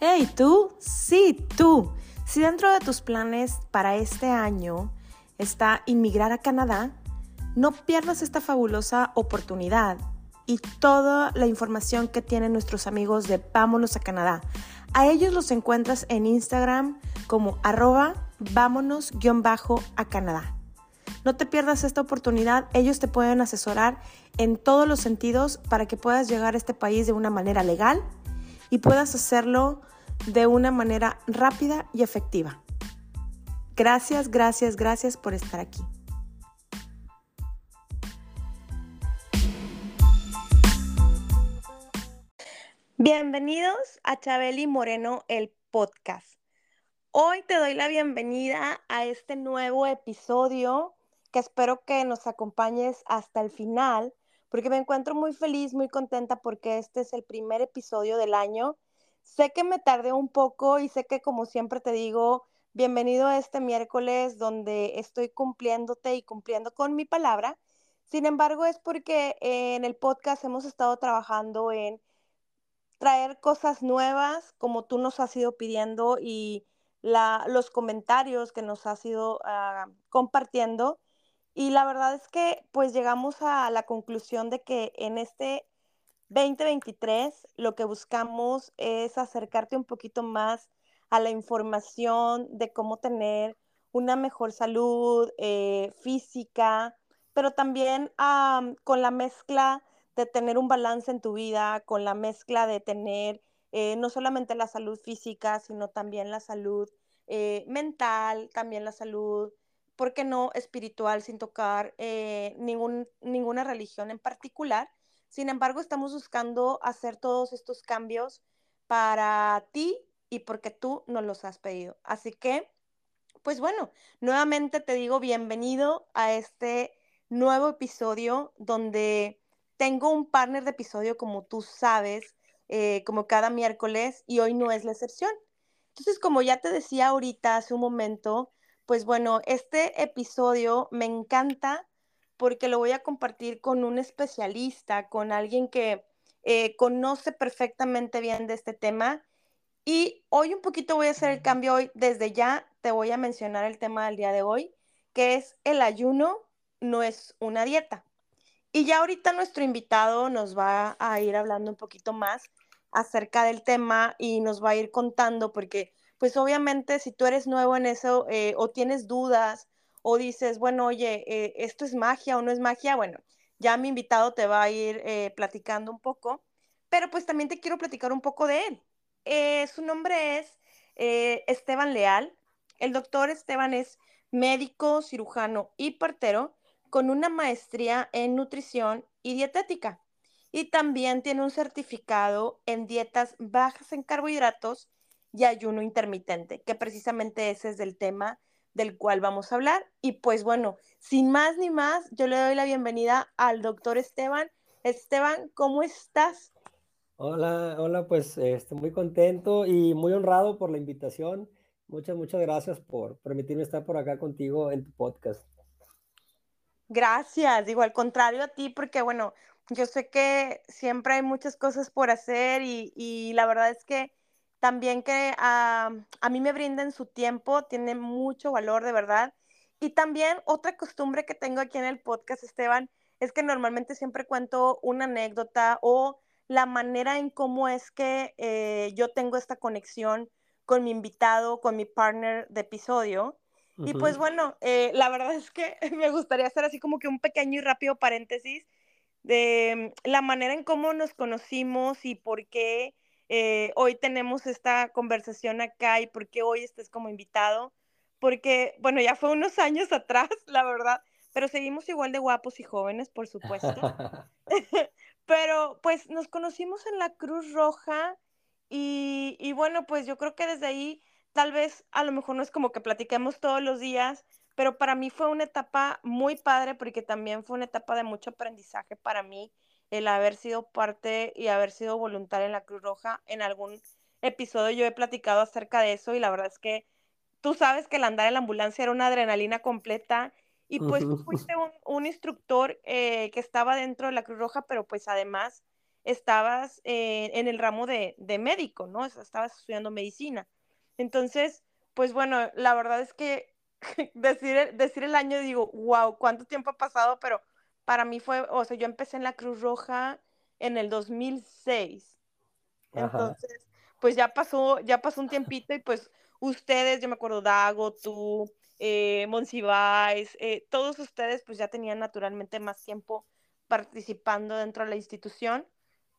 Hey, tú, sí, tú. Si dentro de tus planes para este año está inmigrar a Canadá, no pierdas esta fabulosa oportunidad y toda la información que tienen nuestros amigos de Vámonos a Canadá. A ellos los encuentras en Instagram como arroba vámonos-a Canadá. No te pierdas esta oportunidad, ellos te pueden asesorar en todos los sentidos para que puedas llegar a este país de una manera legal y puedas hacerlo de una manera rápida y efectiva. Gracias, gracias, gracias por estar aquí. Bienvenidos a Chabeli Moreno, el podcast. Hoy te doy la bienvenida a este nuevo episodio que espero que nos acompañes hasta el final, porque me encuentro muy feliz, muy contenta porque este es el primer episodio del año. Sé que me tardé un poco y sé que como siempre te digo, bienvenido a este miércoles donde estoy cumpliéndote y cumpliendo con mi palabra. Sin embargo, es porque en el podcast hemos estado trabajando en traer cosas nuevas como tú nos has ido pidiendo y los comentarios que nos has ido ah, compartiendo y la verdad es que pues llegamos a la conclusión de que en este 2023 lo que buscamos es acercarte un poquito más a la información de cómo tener una mejor salud eh, física, pero también con la mezcla de tener un balance en tu vida, con la mezcla de tener eh, no solamente la salud física, sino también la salud eh, mental, también la salud ¿por qué no espiritual sin tocar eh, ningún, ninguna religión en particular? Sin embargo, estamos buscando hacer todos estos cambios para ti y porque tú nos los has pedido. Así que, pues bueno, nuevamente te digo bienvenido a este nuevo episodio donde tengo un partner de episodio como tú sabes, eh, como cada miércoles y hoy no es la excepción. Entonces, como ya te decía ahorita hace un momento, pues bueno, este episodio me encanta porque lo voy a compartir con un especialista, con alguien que eh, conoce perfectamente bien de este tema. Y hoy un poquito voy a hacer el cambio hoy. Desde ya te voy a mencionar el tema del día de hoy, que es el ayuno no es una dieta. Y ya ahorita nuestro invitado nos va a ir hablando un poquito más acerca del tema y nos va a ir contando porque pues obviamente si tú eres nuevo en eso eh, o tienes dudas o dices, bueno, oye, eh, esto es magia o no es magia, bueno, ya mi invitado te va a ir eh, platicando un poco, pero pues también te quiero platicar un poco de él. su nombre es Esteban Leal. El doctor Esteban es médico, cirujano y partero con una maestría en nutrición y dietética. Y también tiene un certificado en dietas bajas en carbohidratos y ayuno intermitente, que precisamente ese es del tema del cual vamos a hablar. Y pues bueno, sin más ni más, yo le doy la bienvenida al doctor Esteban. Esteban, ¿cómo estás? Hola, hola, pues estoy muy contento y muy honrado por la invitación. Muchas, muchas gracias por permitirme estar por acá contigo en tu podcast. Gracias, digo, al contrario a ti, porque bueno, yo sé que siempre hay muchas cosas por hacer y, y la verdad es que también que a mí me brinden su tiempo, tiene mucho valor de verdad. Y también otra costumbre que tengo aquí en el podcast, Esteban, es que normalmente siempre cuento una anécdota o la manera en cómo es que eh, yo tengo esta conexión con mi invitado, con mi partner de episodio. Y pues bueno, eh, la verdad es que me gustaría hacer así como que un pequeño y rápido paréntesis de la manera en cómo nos conocimos y por qué eh, hoy tenemos esta conversación acá y por qué hoy estés como invitado, porque, bueno, ya fue unos años atrás, la verdad, pero seguimos igual de guapos y jóvenes, por supuesto. pero pues nos conocimos en la Cruz Roja y, y bueno, pues yo creo que desde ahí tal vez a lo mejor no es como que platiquemos todos los días, pero para mí fue una etapa muy padre porque también fue una etapa de mucho aprendizaje para mí el haber sido parte y haber sido voluntaria en la Cruz Roja. En algún episodio yo he platicado acerca de eso y la verdad es que tú sabes que el andar en la ambulancia era una adrenalina completa y pues tú fuiste un, instructor eh, que estaba dentro de la Cruz Roja, pero pues además estabas eh, en el ramo de, de médico, ¿no? Estabas estudiando medicina. Entonces, pues bueno, la verdad es que decir, decir el año digo, wow, ¿cuánto tiempo ha pasado? Pero para mí fue, o sea, yo empecé en la Cruz Roja en el 2006. Entonces, pues ya pasó, ya pasó un tiempito y pues ustedes, yo me acuerdo, Dago, tú, eh, Monsiváis, eh, todos ustedes pues ya tenían naturalmente más tiempo participando dentro de la institución,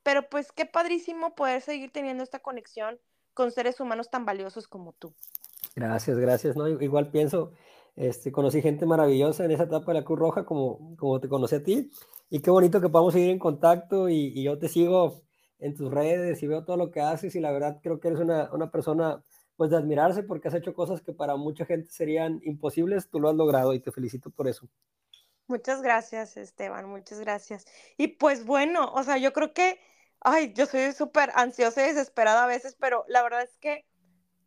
pero pues qué padrísimo poder seguir teniendo esta conexión con seres humanos tan valiosos como tú. Gracias, gracias, ¿no? Igual pienso, este, conocí gente maravillosa en esa etapa de la Cruz Roja como, como te conocí a ti, y qué bonito que podamos seguir en contacto y, y yo te sigo en tus redes y veo todo lo que haces y la verdad creo que eres una, una persona pues de admirarse porque has hecho cosas que para mucha gente serían imposibles, tú lo has logrado y te felicito por eso. Muchas gracias, Esteban, muchas gracias. Y pues bueno, o sea, yo creo que, ay, yo soy súper ansiosa y desesperada a veces, pero la verdad es que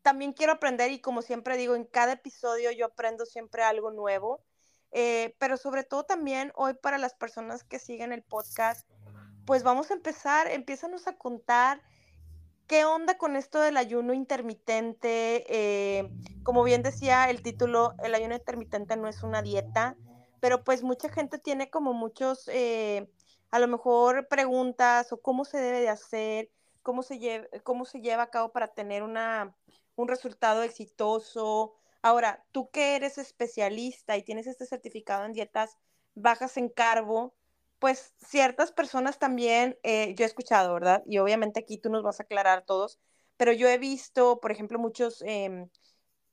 también quiero aprender y como siempre digo, en cada episodio yo aprendo siempre algo nuevo, eh, pero sobre todo también hoy para las personas que siguen el podcast, pues vamos a empezar, empiezanos a contar qué onda con esto del ayuno intermitente. Eh, como bien decía el título, el ayuno intermitente no es una dieta, pero pues mucha gente tiene como muchos, eh, a lo mejor preguntas o cómo se debe de hacer, cómo se, cómo se lleva a cabo para tener una, un resultado exitoso. Ahora, tú que eres especialista y tienes este certificado en dietas bajas en carbo, pues ciertas personas también, eh, yo he escuchado, ¿verdad? Y obviamente aquí tú nos vas a aclarar todos, pero yo he visto, por ejemplo, muchos em,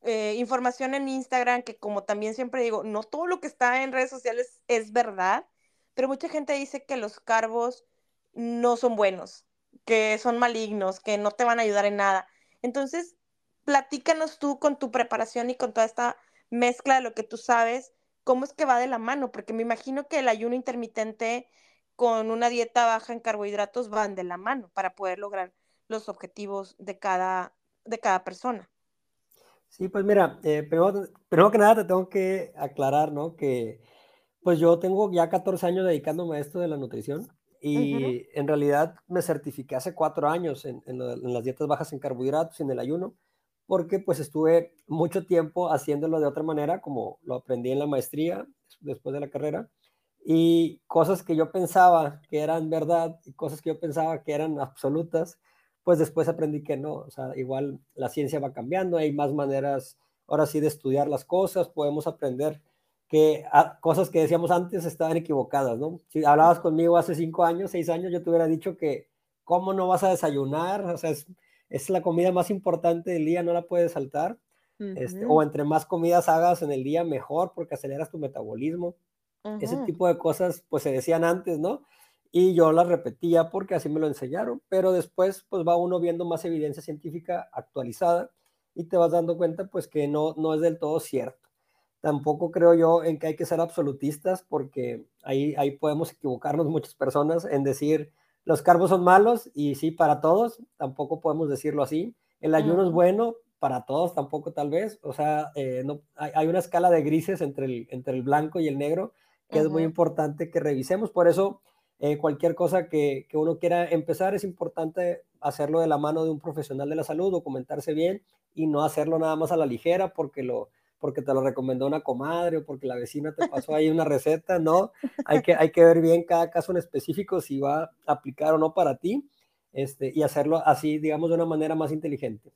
eh, información en Instagram que como también siempre digo, no todo lo que está en redes sociales es verdad, pero mucha gente dice que los carbos no son buenos, que son malignos, que no te van a ayudar en nada. Entonces, platícanos tú con tu preparación y con toda esta mezcla de lo que tú sabes, cómo es que va de la mano, porque me imagino que el ayuno intermitente con una dieta baja en carbohidratos van de la mano para poder lograr los objetivos de cada, de cada persona. Sí, pues mira, eh, primero, que nada te tengo que aclarar, ¿no? Que pues yo tengo ya 14 años dedicándome a esto de la nutrición y en realidad me certifiqué hace cuatro años en, en, las dietas bajas en carbohidratos y en el ayuno porque pues estuve mucho tiempo haciéndolo de otra manera, como lo aprendí en la maestría después de la carrera, y cosas que yo pensaba que eran verdad y cosas que yo pensaba que eran absolutas, pues después aprendí que no, o sea, igual la ciencia va cambiando, hay más maneras ahora sí de estudiar las cosas, podemos aprender que ah, cosas que decíamos antes estaban equivocadas, ¿no? Si hablabas conmigo hace cinco años, seis años, yo te hubiera dicho que, ¿cómo no vas a desayunar? O sea, es, es la comida más importante del día, no la puedes saltar. este, o entre más comidas hagas en el día, mejor, porque aceleras tu metabolismo. Ese tipo de cosas, pues se decían antes, ¿no? Y yo las repetía porque así me lo enseñaron, pero después, pues va uno viendo más evidencia científica actualizada y te vas dando cuenta, pues que no, no es del todo cierto. Tampoco creo yo en que hay que ser absolutistas porque ahí, ahí podemos equivocarnos muchas personas en decir, los carbos son malos y sí, para todos, tampoco podemos decirlo así. El ayuno es bueno, para todos tampoco tal vez. O sea, eh, no, hay, una escala de grises entre el, entre el blanco y el negro que es muy importante que revisemos. Por eso, eh, cualquier cosa que, que, uno quiera empezar es importante hacerlo de la mano de un profesional de la salud, documentarse bien y no hacerlo nada más a la ligera porque lo, porque te lo recomendó una comadre o porque la vecina te pasó ahí una receta, no, hay que, hay que ver bien cada caso en específico si va a aplicar o no para ti este, y hacerlo así, digamos, de una manera más inteligente.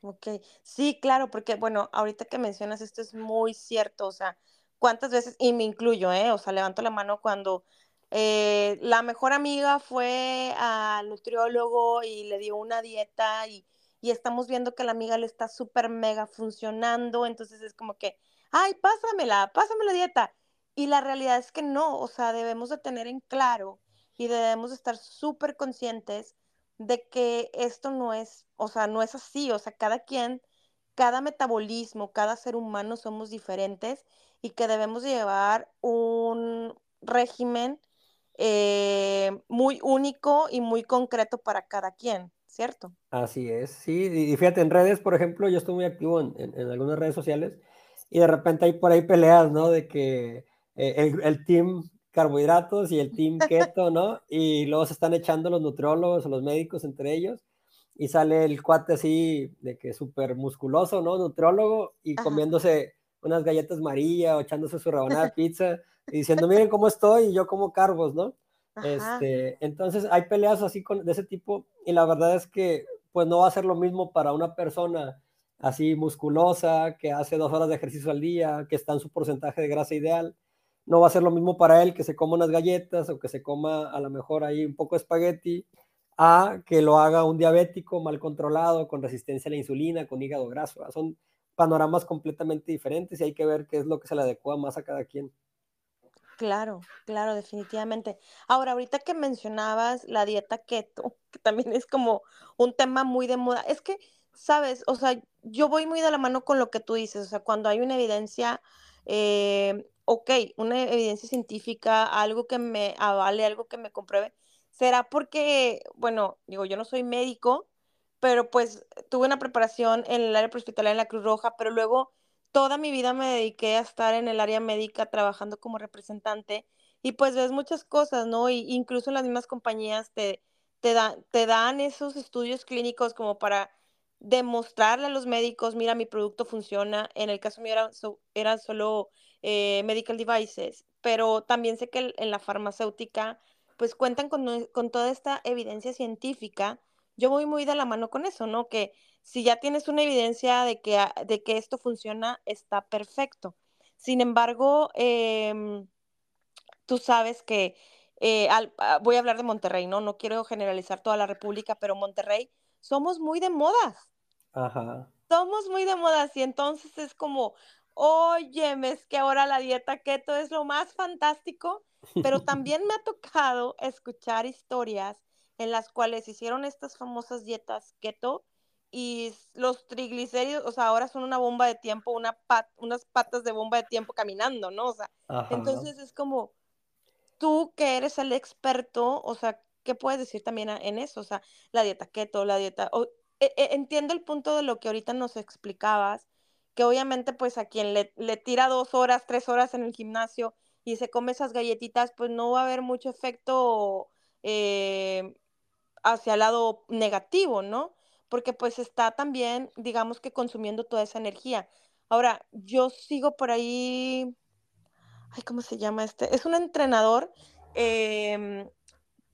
Ok, sí, claro, porque bueno, ahorita que mencionas esto es muy cierto, o sea, cuántas veces, y me incluyo, ¿eh? O sea, levanto la mano cuando eh, la mejor amiga fue al nutriólogo y le dio una dieta y y estamos viendo que la amiga le está súper mega funcionando, entonces es como que, ay, pásamela, pásame la dieta. Y la realidad es que no, o sea, debemos de tener en claro y debemos de estar súper conscientes de que esto no es, o sea, no es así, o sea, cada quien, cada metabolismo, cada ser humano somos diferentes y que debemos llevar un régimen eh, muy único y muy concreto para cada quien. ¿Cierto? Así es, sí, y fíjate, en redes, por ejemplo, yo estoy muy activo en, en, algunas redes sociales y de repente hay por ahí peleas, ¿no? De que eh, el, el, team carbohidratos y el team keto, ¿no? Y luego se están echando los nutriólogos o los médicos entre ellos y sale el cuate así de que súper musculoso, ¿no? Nutriólogo y comiéndose unas galletas María o echándose su rebanada de pizza y diciendo, miren cómo estoy y yo como carbos, ¿no? Este, entonces hay peleas así con, de ese tipo y la verdad es que pues no va a ser lo mismo para una persona así musculosa, que hace dos horas de ejercicio al día, que está en su porcentaje de grasa ideal. No va a ser lo mismo para él que se coma unas galletas o que se coma a lo mejor ahí un poco de espagueti, a que lo haga un diabético mal controlado, con resistencia a la insulina, con hígado graso. Son panoramas completamente diferentes y hay que ver qué es lo que se le adecua más a cada quien. Claro, claro, definitivamente. Ahora, ahorita que mencionabas la dieta keto, que también es como un tema muy de moda, es que, sabes, o sea, yo voy muy de la mano con lo que tú dices, o sea, cuando hay una evidencia, eh, ok, una evidencia científica, algo que me avale, algo que me compruebe, será porque, bueno, digo, yo no soy médico, pero pues tuve una preparación en el área hospitalaria en la Cruz Roja, pero luego toda mi vida me dediqué a estar en el área médica trabajando como representante y pues ves muchas cosas, ¿no? Y incluso en las mismas compañías te, te, te dan esos estudios clínicos como para demostrarle a los médicos, mira, mi producto funciona. En el caso mío eran, eran solo eh, medical devices, pero también sé que en la farmacéutica pues cuentan con, con toda esta evidencia científica. Yo voy muy de la mano con eso, ¿no? Que si ya tienes una evidencia de que, de que esto funciona, está perfecto. Sin embargo, em, tú sabes que, eh, ah, voy a hablar de Monterrey, ¿no? No quiero generalizar toda la República, pero Monterrey somos muy de modas. Ajá. Somos muy de modas y entonces es como, oye, es que ahora la dieta keto es lo más fantástico, pero también me ha tocado escuchar historias en las cuales hicieron estas famosas dietas keto y los triglicéridos, o sea, ahora son una bomba de tiempo, una unas patas de bomba de tiempo caminando, ¿no? O sea, entonces es como, tú que eres el experto, o sea, ¿qué puedes decir también en eso? O sea, la dieta keto, la dieta... E, e, entiendo el punto de lo que ahorita nos explicabas, que obviamente pues a quien le, le tira dos horas, tres horas en el gimnasio y se come esas galletitas, pues no va a haber mucho efecto eh, hacia el lado negativo, ¿no? Porque pues está también, digamos que consumiendo toda esa energía. Ahora, yo sigo por ahí, ay, ¿cómo se llama este? Es un entrenador em,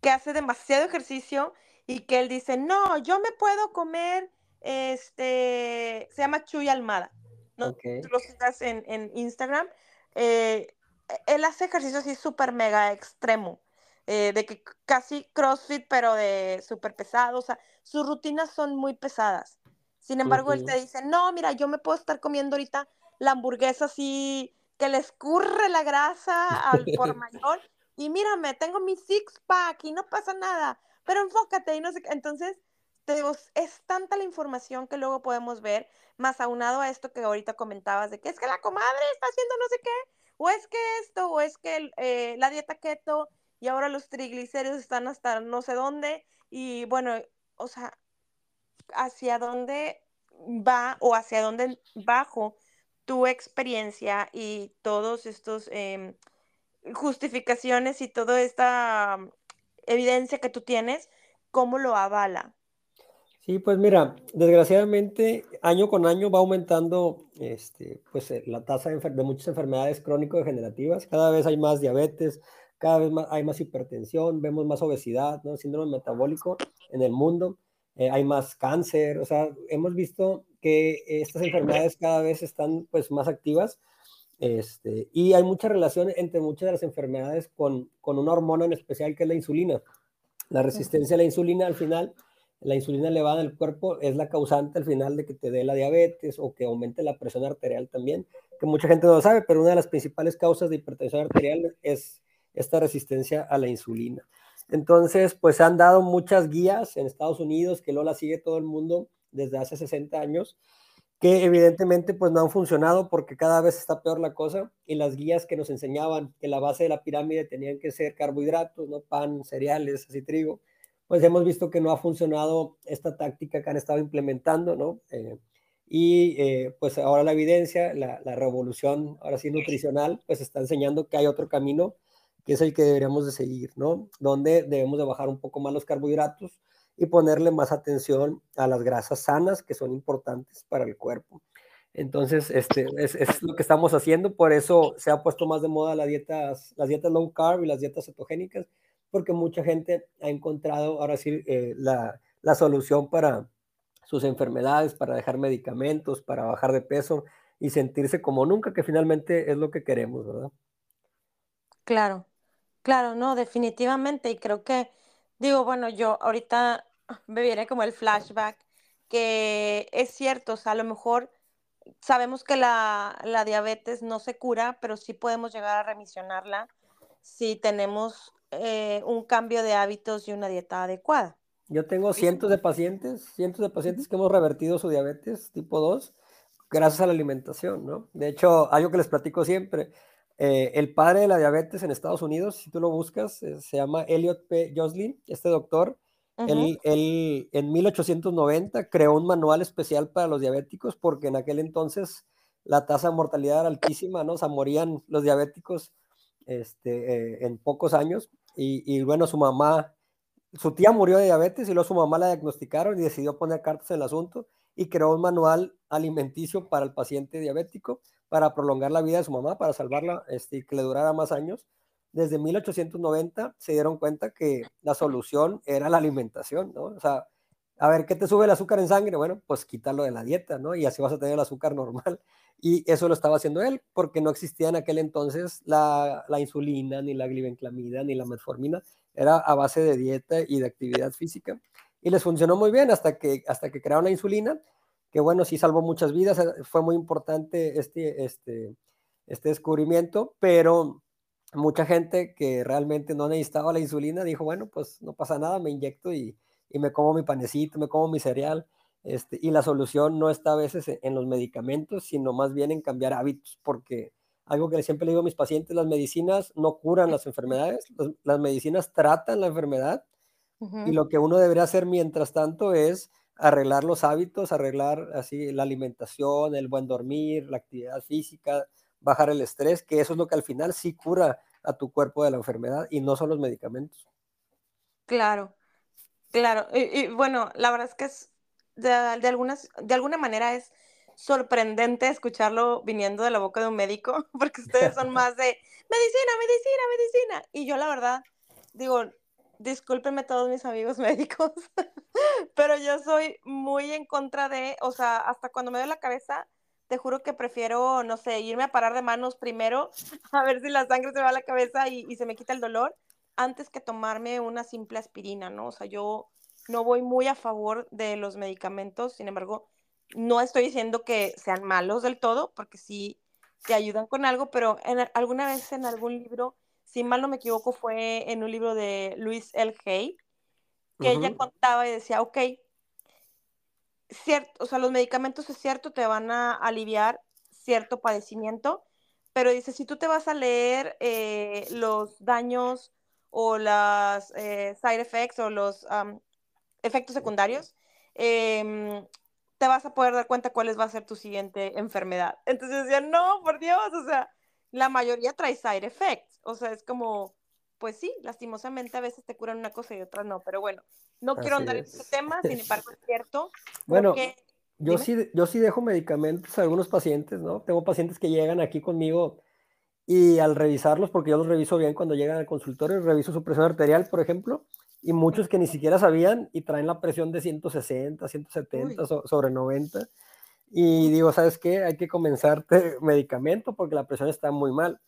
que hace demasiado ejercicio y que él dice, no, yo me puedo comer, este, se llama Chuy Almada, ¿no? Tú lo sigas en, en Instagram. Eh, él hace ejercicio así súper mega extremo. Eh, de que casi CrossFit, pero de súper pesado, o sea, sus rutinas son muy pesadas. Sin embargo, él te dice, no, mira, yo me puedo estar comiendo ahorita la hamburguesa así, que le escurre la grasa al por mayor, y mírame, tengo mi six pack y no pasa nada, pero enfócate y no sé qué. Entonces, te digo, es tanta la información que luego podemos ver, más aunado a esto que ahorita comentabas, de que es que la comadre está haciendo no sé qué, o es que esto, o es que eh, la dieta keto y ahora los triglicéridos están hasta no sé dónde y bueno, o sea, hacia dónde va o hacia dónde bajo tu experiencia y todos estos em, justificaciones y toda esta evidencia que tú tienes, ¿cómo lo avala? Sí, pues mira, desgraciadamente año con año va aumentando este, pues, eh, la tasa de, de muchas enfermedades crónico-degenerativas. Cada vez hay más diabetes, cada vez más, hay más hipertensión, vemos más obesidad, ¿no? síndrome metabólico en el mundo, eh, hay más cáncer, o sea, hemos visto que estas enfermedades cada vez están pues más activas este, y hay mucha relación entre muchas de las enfermedades con, con una hormona en especial que es la insulina. La resistencia a la insulina al final, la insulina elevada en el cuerpo es la causante al final de que te dé la diabetes o que aumente la presión arterial también, que mucha gente no lo sabe, pero una de las principales causas de hipertensión arterial es esta resistencia a la insulina. Entonces, pues han dado muchas guías en Estados Unidos, que Lola sigue todo el mundo desde hace 60 años, que evidentemente pues no han funcionado porque cada vez está peor la cosa y las guías que nos enseñaban que la base de la pirámide tenían que ser carbohidratos, no pan, cereales, así trigo, pues hemos visto que no ha funcionado esta táctica que han estado implementando, ¿no? Eh, y eh, pues ahora la evidencia, la, revolución, ahora sí nutricional, pues está enseñando que hay otro camino que es el que deberíamos de seguir, ¿no? Donde debemos de bajar un poco más los carbohidratos y ponerle más atención a las grasas sanas que son importantes para el cuerpo. Entonces, este, es, es, lo que estamos haciendo, por eso se ha puesto más de moda las dietas, las dietas low carb y las dietas cetogénicas, porque mucha gente ha encontrado ahora sí eh, la, la solución para sus enfermedades, para dejar medicamentos, para bajar de peso y sentirse como nunca, que finalmente es lo que queremos, ¿verdad? Claro, claro, no, definitivamente. Y creo que, digo, bueno, yo ahorita me viene como el flashback, que es cierto, o sea, a lo mejor sabemos que la, la diabetes no se cura, pero sí podemos llegar a remisionarla si tenemos eh, un cambio de hábitos y una dieta adecuada. Yo tengo cientos de pacientes, cientos de pacientes que hemos revertido su diabetes tipo 2 gracias a la alimentación, ¿no? De hecho, algo que les platico siempre, eh, el padre de la diabetes en Estados Unidos, si tú lo buscas, eh, se llama Elliot P. Joslin, este doctor, uh -huh. él, él, en 1890 creó un manual especial para los diabéticos porque en aquel entonces la tasa de mortalidad era altísima, ¿no? O sea, morían los diabéticos este, eh, en pocos años y, y, bueno, su mamá, su tía murió de diabetes y luego su mamá la diagnosticaron y decidió poner cartas en el asunto y creó un manual alimenticio para el paciente diabético para prolongar la vida de su mamá, para salvarla este, y que le durara más años. Desde 1890 se dieron cuenta que la solución era la alimentación, ¿no? O sea, a ver, ¿qué te sube el azúcar en sangre? Bueno, pues quítalo de la dieta, ¿no? Y así vas a tener el azúcar normal. Y eso lo estaba haciendo él, porque no existía en aquel entonces la, la insulina, ni la glibenclamida, ni la metformina. Era a base de dieta y de actividad física. Y les funcionó muy bien hasta que, hasta que crearon la insulina, que bueno, sí salvó muchas vidas. Fue muy importante este, este, este descubrimiento, pero mucha gente que realmente no necesitaba la insulina dijo, bueno, pues no pasa nada, me inyecto y, y me como mi panecito, me como mi cereal. Este, y la solución no está a veces en los medicamentos, sino más bien en cambiar hábitos, porque algo que siempre le digo a mis pacientes, las medicinas no curan las enfermedades, las, las medicinas tratan la enfermedad uh -huh. y lo que uno debería hacer mientras tanto es arreglar los hábitos, arreglar así la alimentación, el buen dormir, la actividad física, bajar el estrés, que eso es lo que al final sí cura a tu cuerpo de la enfermedad y no son los medicamentos. Claro, claro. Y, y bueno, la verdad es que es de, de, algunas, de alguna manera es sorprendente escucharlo viniendo de la boca de un médico, porque ustedes son más de medicina, medicina, medicina. Y yo la verdad digo, discúlpenme todos mis amigos médicos, pero yo soy muy en contra de, o sea, hasta cuando me doy la cabeza, te juro que prefiero, no sé, irme a parar de manos primero, a ver si la sangre se va a la cabeza y, se me quita el dolor, antes que tomarme una simple aspirina, ¿no? O sea, yo no voy muy a favor de los medicamentos, sin embargo, no estoy diciendo que sean malos del todo, porque sí te ayudan con algo, pero en, alguna vez en algún libro, si mal no me equivoco, fue en un libro de Luis L. Hay, que uh -huh. ella contaba y decía, ok, cierto, o sea, los medicamentos es cierto, te van a aliviar cierto padecimiento, pero dice, si tú te vas a leer eh, los daños o las eh, side effects o los um, efectos secundarios, eh, te vas a poder dar cuenta cuál va a ser tu siguiente enfermedad. Entonces decía, no, por Dios, o sea, la mayoría trae side effects, o sea, es como, pues sí, lastimosamente a veces te curan una cosa y otras no, pero bueno, no Así quiero andar es. en este tema, sin embargo es cierto. Bueno, porque, yo sí, yo sí dejo medicamentos a algunos pacientes, ¿no? Tengo pacientes que llegan aquí conmigo y al revisarlos, porque yo los reviso bien cuando llegan al consultorio, reviso su presión arterial, por ejemplo, y muchos que ni siquiera sabían y traen la presión de 160, 170 so, sobre 90. Y digo, ¿sabes qué? Hay que comenzarte medicamento porque la presión está muy mal.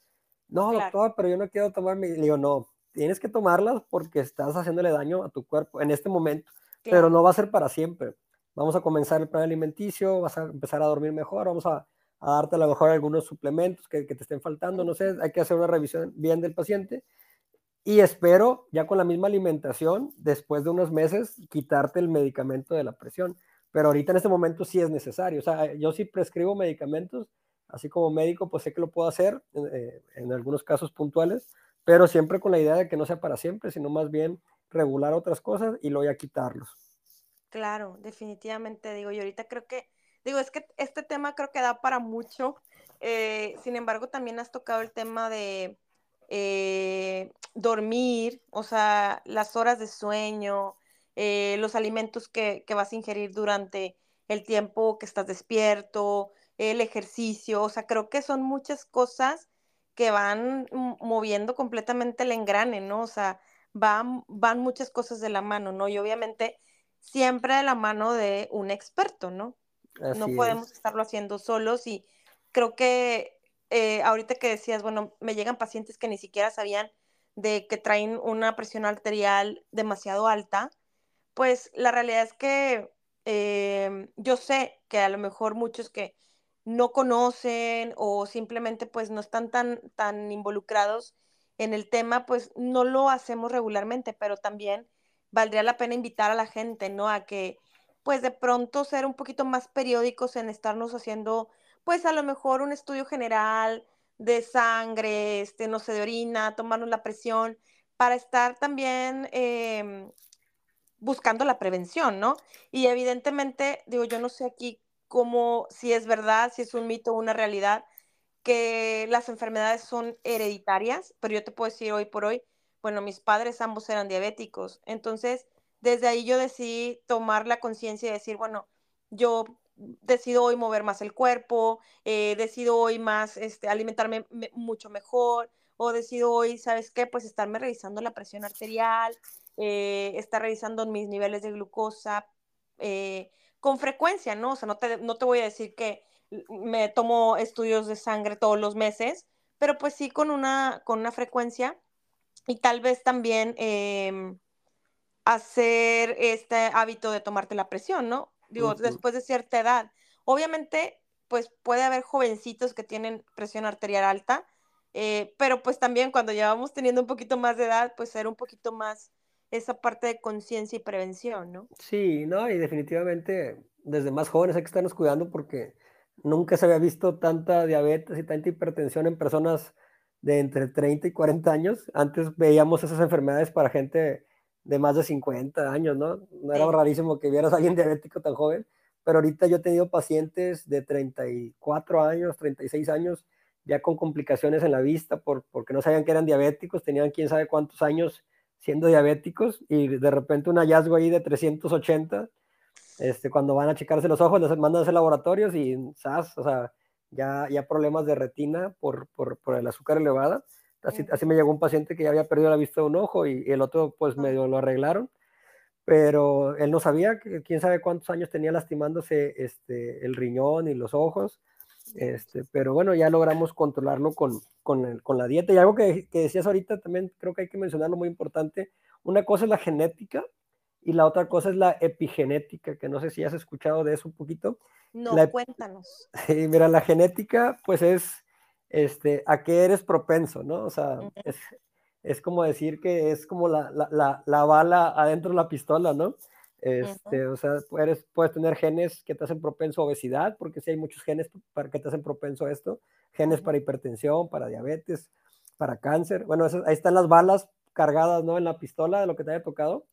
No, claro. doctor, pero yo no quiero tomar mi... Le digo, no, tienes que tomarlas porque estás haciéndole daño a tu cuerpo en este momento, claro. pero no va a ser para siempre. Vamos a comenzar el plan alimenticio, vas a empezar a dormir mejor, vamos a, a darte a lo mejor algunos suplementos que, que te estén faltando, no sé, hay que hacer una revisión bien del paciente y espero, ya con la misma alimentación, después de unos meses, quitarte el medicamento de la presión. Pero ahorita en este momento sí es necesario. O sea, yo sí prescribo medicamentos, así como médico, pues sé que lo puedo hacer eh, en algunos casos puntuales, pero siempre con la idea de que no sea para siempre, sino más bien regular otras cosas y luego ya quitarlos. Claro, definitivamente, digo, y ahorita creo que, digo, es que este tema creo que da para mucho. Eh, sin embargo, también has tocado el tema de eh, dormir, o sea, las horas de sueño, los alimentos que, que, vas a ingerir durante el tiempo que estás despierto, el ejercicio, o sea, creo que son muchas cosas que van moviendo completamente el engrane, ¿no? O sea, van, van muchas cosas de la mano, ¿no? Y obviamente siempre de la mano de un experto, ¿no? no podemos estarlo haciendo solos y creo que eh, ahorita que decías, bueno, me llegan pacientes que ni siquiera sabían de que traen una presión arterial demasiado alta, pues la realidad es que em, yo sé que a lo mejor muchos que no conocen o simplemente pues no están tan, tan involucrados en el tema, pues no lo hacemos regularmente, pero también valdría la pena invitar a la gente, ¿no? A que pues de pronto ser un poquito más periódicos en estarnos haciendo pues a lo mejor un estudio general de sangre, este, no sé, de orina, tomarnos la presión, para estar también em, buscando la prevención, ¿no? Y evidentemente, digo, yo no sé aquí cómo, si es verdad, si es un mito una realidad, que las enfermedades son hereditarias, pero yo te puedo decir hoy por hoy, bueno, mis padres ambos eran diabéticos, entonces desde ahí yo decidí tomar la conciencia y decir, bueno, yo decido hoy mover más el cuerpo, eh, decido hoy más este, alimentarme mucho mejor, o decido hoy, ¿sabes qué? Pues estarme revisando la presión arterial, eh, estar revisando mis niveles de glucosa eh, con frecuencia, ¿no? O sea, no te, no te voy a decir que me tomo estudios de sangre todos los meses, pero pues sí con una, con una frecuencia y tal vez también em, hacer este hábito de tomarte la presión, ¿no? digo, después de cierta edad. Obviamente, pues puede haber jovencitos que tienen presión arterial alta, eh, pero pues también cuando llevamos teniendo un poquito más de edad, pues ser un poquito más esa parte de conciencia y prevención, ¿no? Sí, no, y definitivamente desde más jóvenes hay que estarnos cuidando porque nunca se había visto tanta diabetes y tanta hipertensión en personas de entre 30 y 40 años. Antes veíamos esas enfermedades para gente de más de 50 años, ¿no? No era rarísimo que vieras a alguien diabético tan joven, pero ahorita yo he tenido pacientes de 34 años, 36 años, ya con complicaciones en la vista por, porque no sabían que eran diabéticos, tenían quién sabe cuántos años siendo diabéticos y de repente un hallazgo ahí de 380, este, cuando van a checarse los ojos, les mandan a hacer laboratorios y ¡zas! o sea, ya, ya problemas de retina por, por, por el azúcar elevada. Así, así, me llegó un paciente que ya había perdido la vista de un ojo y, el otro pues medio lo arreglaron, pero él no sabía, quién sabe cuántos años tenía lastimándose este, el riñón y los ojos, este, pero bueno, ya logramos controlarlo con, con, el, con la dieta. Y algo que, que, decías ahorita también creo que hay que mencionarlo muy importante, una cosa es la genética y la otra cosa es la epigenética, que no sé si has escuchado de eso un poquito. No, cuéntanos. Sí, mira, la genética pues es este, a qué eres propenso, ¿no? O sea, es, es como decir que es como la, la, la, bala adentro de la pistola, ¿no? Este, O sea, puedes, puedes tener genes que te hacen propenso a obesidad, porque sí hay muchos genes para que te hacen propenso a esto, genes para hipertensión, para diabetes, para cáncer. Bueno, ahí están las balas cargadas, ¿no? En la pistola de lo que te haya tocado,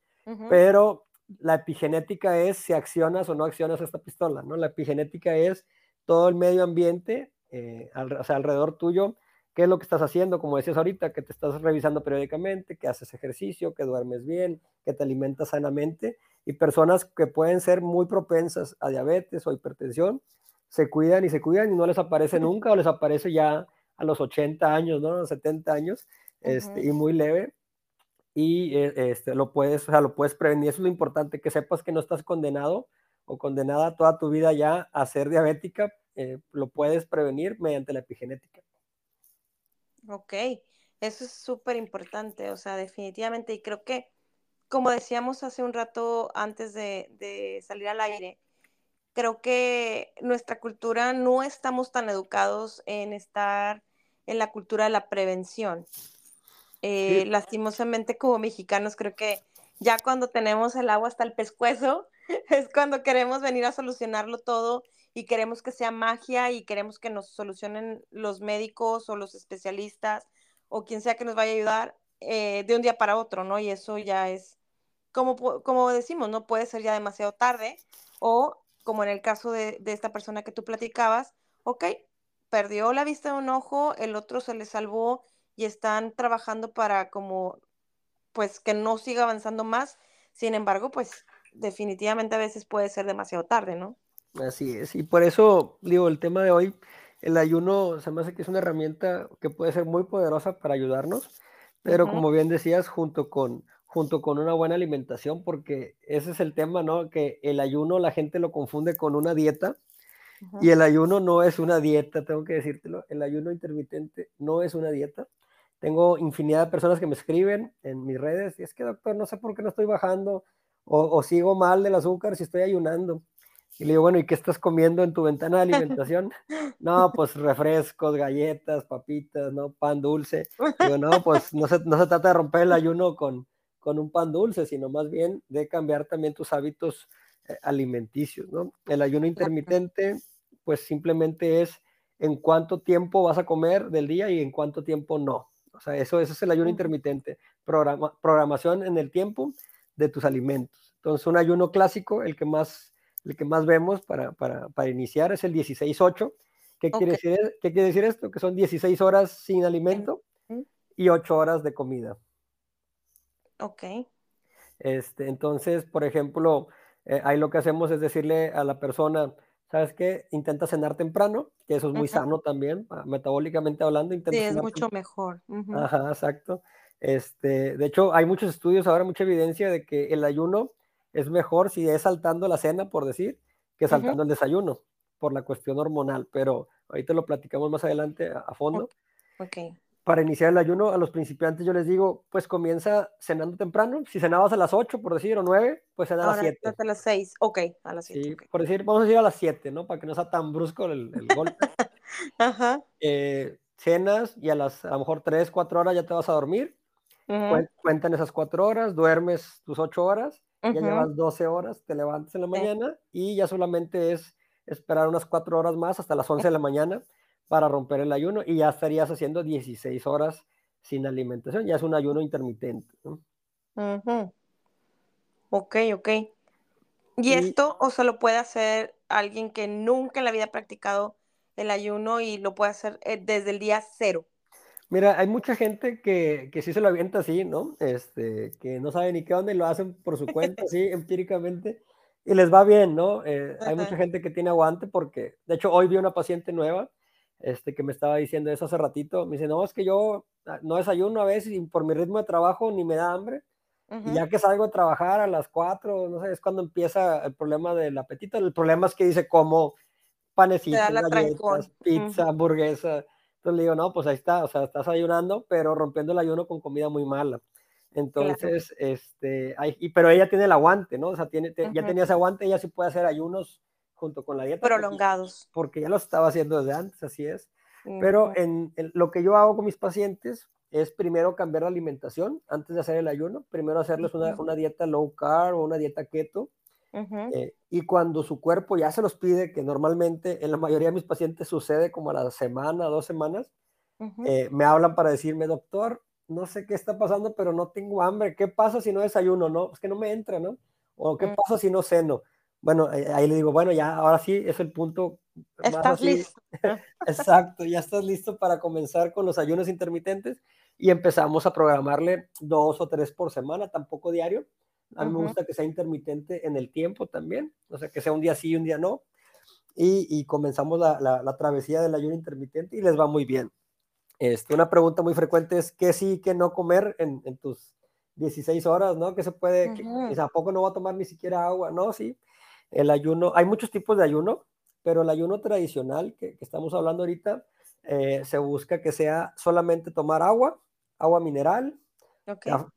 pero la epigenética es si accionas o no accionas esta pistola, ¿no? La epigenética es todo el medio ambiente eh, o sea, alrededor tuyo, qué es lo que estás haciendo, como decías ahorita, que te estás revisando periódicamente, que haces ejercicio, que duermes bien, que te alimentas sanamente, y personas que pueden ser muy propensas a diabetes o hipertensión, se cuidan y se cuidan y no les aparece nunca o les aparece ya a los 80 años, ¿no? A los 70 años, este, y muy leve, y eh, este, lo, puedes, o sea, lo puedes prevenir. Eso es lo importante, que sepas que no estás condenado o condenada toda tu vida ya a ser diabética eh, lo puedes prevenir mediante la epigenética. Ok, eso es súper importante, o sea, definitivamente, y creo que, como decíamos hace un rato antes de, salir al aire, creo que nuestra cultura no estamos tan educados en estar en la cultura de la prevención. Eh, lastimosamente como mexicanos creo que ya cuando tenemos el agua hasta el pescuezo es cuando queremos venir a solucionarlo todo y queremos que sea magia y queremos que nos solucionen los médicos o los especialistas o quien sea que nos vaya a ayudar eh, de un día para otro, ¿no? Y eso ya es, como, como decimos, no puede ser ya demasiado tarde o como en el caso de, de esta persona que tú platicabas, ok, perdió la vista de un ojo, el otro se le salvó y están trabajando para como, pues que no siga avanzando más. Sin embargo, pues definitivamente a veces puede ser demasiado tarde, ¿no? Así es, y por eso digo, el tema de hoy, el ayuno se me hace que es una herramienta que puede ser muy poderosa para ayudarnos, pero como bien decías, junto con, junto con una buena alimentación, porque ese es el tema, ¿no? Que el ayuno la gente lo confunde con una dieta y el ayuno no es una dieta, tengo que decírtelo, el ayuno intermitente no es una dieta. Tengo infinidad de personas que me escriben en mis redes y es que doctor, no sé por qué no estoy bajando o, o sigo mal del azúcar si estoy ayunando. Y le digo, bueno, ¿y qué estás comiendo en tu ventana de alimentación? No, pues refrescos, galletas, papitas, ¿no? Pan dulce. Digo, no, pues no se, no se trata de romper el ayuno con, con un pan dulce, sino más bien de cambiar también tus hábitos eh, alimenticios, ¿no? El ayuno intermitente, pues simplemente es en cuánto tiempo vas a comer del día y en cuánto tiempo no. O sea, eso, eso es el ayuno intermitente, Programa, programación en el tiempo de tus alimentos. Entonces, un ayuno clásico, el que más el que más vemos para, para, para iniciar es el 16-8. ¿Qué, quiere decir, ¿Qué quiere decir esto? Que son 16 horas sin alimento y 8 horas de comida. Ok. Este, entonces, por ejemplo, eh, ahí lo que hacemos es decirle a la persona, ¿sabes qué? Intenta cenar temprano, que eso es muy sano también, ah, metabólicamente hablando. Intenta sí, es mucho mejor. Ajá, exacto. Este, de hecho, hay muchos estudios ahora, mucha evidencia de que el ayuno es mejor si es saltando la cena, por decir, que saltando el desayuno, por la cuestión hormonal, pero ahorita lo platicamos más adelante a, fondo. Ok. Para iniciar el ayuno, a los principiantes yo les digo, pues comienza cenando temprano. Si cenabas a las 8, por decir, o 9, pues cena a las 7. A las 6, ok, a las 7. Sí, por decir, vamos a decir a las 7, ¿no? Para que no sea tan brusco el, el golpe. Ajá. Eh, cenas y a las, a lo mejor 3, 4 horas ya te vas a dormir. Cuentan esas 4 horas, duermes tus 8 horas ya llevas 12 horas, te levantas en la mañana y ya solamente es esperar unas 4 horas más hasta las 11 de la mañana para romper el ayuno y ya estarías haciendo 16 horas sin alimentación, ya es un ayuno intermitente. Ok, ok. ¿Y, esto o se lo puede hacer alguien que nunca en la vida ha practicado el ayuno y lo puede hacer eh, desde el día cero? Mira, hay mucha gente que, que sí se lo avienta así, ¿no? Este, que no sabe ni qué onda y lo hacen por su cuenta, así, empíricamente, y les va bien, ¿no? Eh, hay mucha gente que tiene aguante porque, de hecho, hoy vi una paciente nueva, este, que me estaba diciendo eso hace ratito, me dice, no, es que yo ah, no desayuno a veces y por mi ritmo de trabajo ni me da hambre, y ya que salgo a trabajar a las cuatro, no sé, es cuando empieza el problema del apetito, el problema es que dice como panecitos, galletas, pizza, hamburguesa, entonces le digo, no, pues ahí está, o sea, estás ayunando, pero rompiendo el ayuno con comida muy mala. Entonces, este, y, pero ella tiene el aguante, ¿no? O sea, tiene, ya tenía ese aguante, ella sí puede hacer ayunos junto con la dieta. Prolongados. Porque, ya lo estaba haciendo desde antes, así es. Pero en, lo que yo hago con mis pacientes es primero cambiar la alimentación antes de hacer el ayuno, primero hacerles una, una dieta low carb o una dieta keto, eh, y cuando su cuerpo ya se los pide, que normalmente en la mayoría de mis pacientes sucede como a la semana, dos semanas, eh, me hablan para decirme, doctor, no sé qué está pasando, pero no tengo hambre. ¿Qué pasa si no desayuno? No, es que no me entra, ¿no? O ¿qué mm. pasa si no ceno? Bueno, ahí le digo, bueno, ya, ahora sí es el punto. Estás listo. Exacto, ya estás listo para comenzar con los ayunos intermitentes y empezamos a programarle dos o tres por semana, tampoco diario, a mí me gusta que sea intermitente en el tiempo también, o sea, que sea un día sí y un día no. Y, y comenzamos la, la, travesía del ayuno intermitente y les va muy bien. Este, una pregunta muy frecuente es qué sí qué no comer en, en, tus 16 horas, ¿no? ¿Qué se puede? ¿A poco no va a tomar ni siquiera agua? No, sí. El ayuno, hay muchos tipos de ayuno, pero el ayuno tradicional que, que estamos hablando ahorita, eh, se busca que sea solamente tomar agua, agua mineral,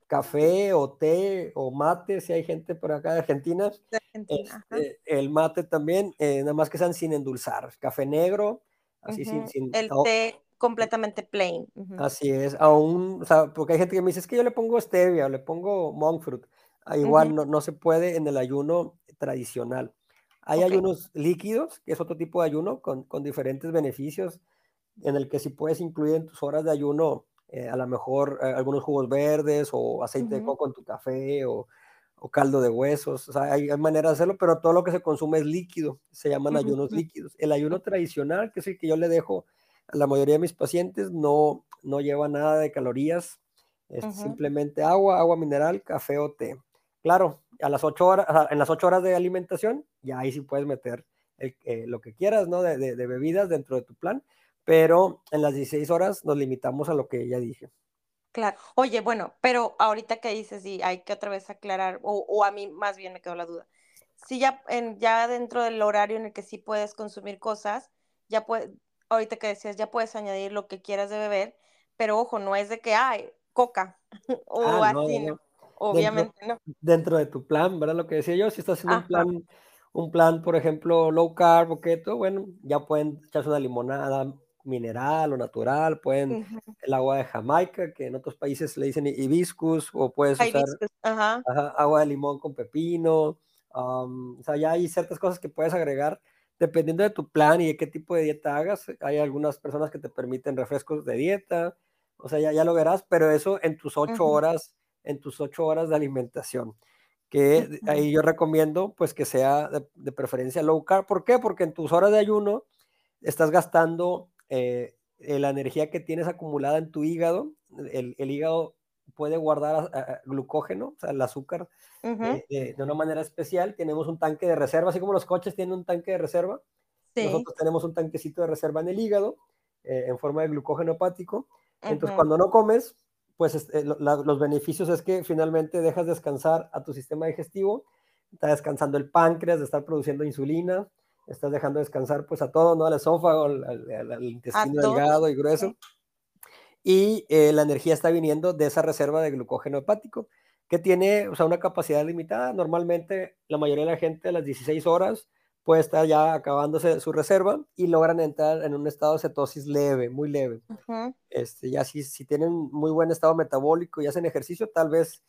Café o té o mate, si hay gente por acá de Argentina. Este, el mate también, eh, nada más que sean sin endulzar. Café negro, así sin, El té completamente plain. Así es, aún, o sea, porque hay gente que me dice, es que yo le pongo stevia o le pongo monk fruit. Ah, igual no, no, se puede en el ayuno tradicional. Hay ayunos líquidos, que es otro tipo de ayuno con, con diferentes beneficios, en el que si puedes incluir en tus horas de ayuno eh, a lo mejor eh, algunos jugos verdes o aceite de coco en tu café o, o caldo de huesos. O sea, hay, hay maneras de hacerlo, pero todo lo que se consume es líquido. Se llaman ayunos líquidos. El ayuno tradicional, que es el que yo le dejo la mayoría de mis pacientes no, no lleva nada de calorías, es simplemente agua, agua mineral, café o té. Claro, a las 8 horas, en las 8 horas de alimentación, ya ahí sí puedes meter eh, lo que quieras, ¿no? De, de, bebidas dentro de tu plan, pero en las 16 horas nos limitamos a lo que ya dije. Claro. Oye, bueno, pero ahorita que dices, y hay que otra vez aclarar, o, o, a mí más bien me quedó la duda. Si ya, en, ya dentro del horario en el que sí puedes consumir cosas, ya puedes, ahorita que decías, ya puedes añadir lo que quieras de beber, pero ojo, no es de que, hay coca o ah, así, no, Obviamente no. Dentro de tu plan, ¿verdad? Lo que decía yo, si estás haciendo un plan, un plan, por ejemplo, low carb o keto, bueno, ya pueden echarse una limonada mineral o natural, pueden el agua de Jamaica, que en otros países le dicen hibiscus, o puedes usar agua de limón con pepino, o sea, ya hay ciertas cosas que puedes agregar dependiendo de tu plan y de qué tipo de dieta hagas. Hay algunas personas que te permiten refrescos de dieta, o sea, ya, ya lo verás, pero eso en tus ocho horas, en tus ocho horas de alimentación que ahí yo recomiendo pues que sea de, preferencia low carb. ¿Por qué? Porque en tus horas de ayuno estás gastando eh, la energía que tienes acumulada en tu hígado. El, hígado puede guardar glucógeno, o sea, el azúcar, eh, de, una manera especial. Tenemos un tanque de reserva, así como los coches tienen un tanque de reserva. Nosotros tenemos un tanquecito de reserva en el hígado, eh, en forma de glucógeno hepático. Entonces, cuando no comes, pues este, los beneficios es que finalmente dejas descansar a tu sistema digestivo, está descansando el páncreas de estar produciendo insulina, estás dejando descansar pues a todo, ¿no? Al esófago, al, intestino delgado y grueso. Y eh, la energía está viniendo de esa reserva de glucógeno hepático, que tiene o sea, una capacidad limitada. Normalmente la mayoría de la gente a las 16 horas puede estar ya acabándose su reserva y logran entrar en un estado de cetosis leve, muy leve. este, ya si, si tienen muy buen estado metabólico y hacen ejercicio, tal vez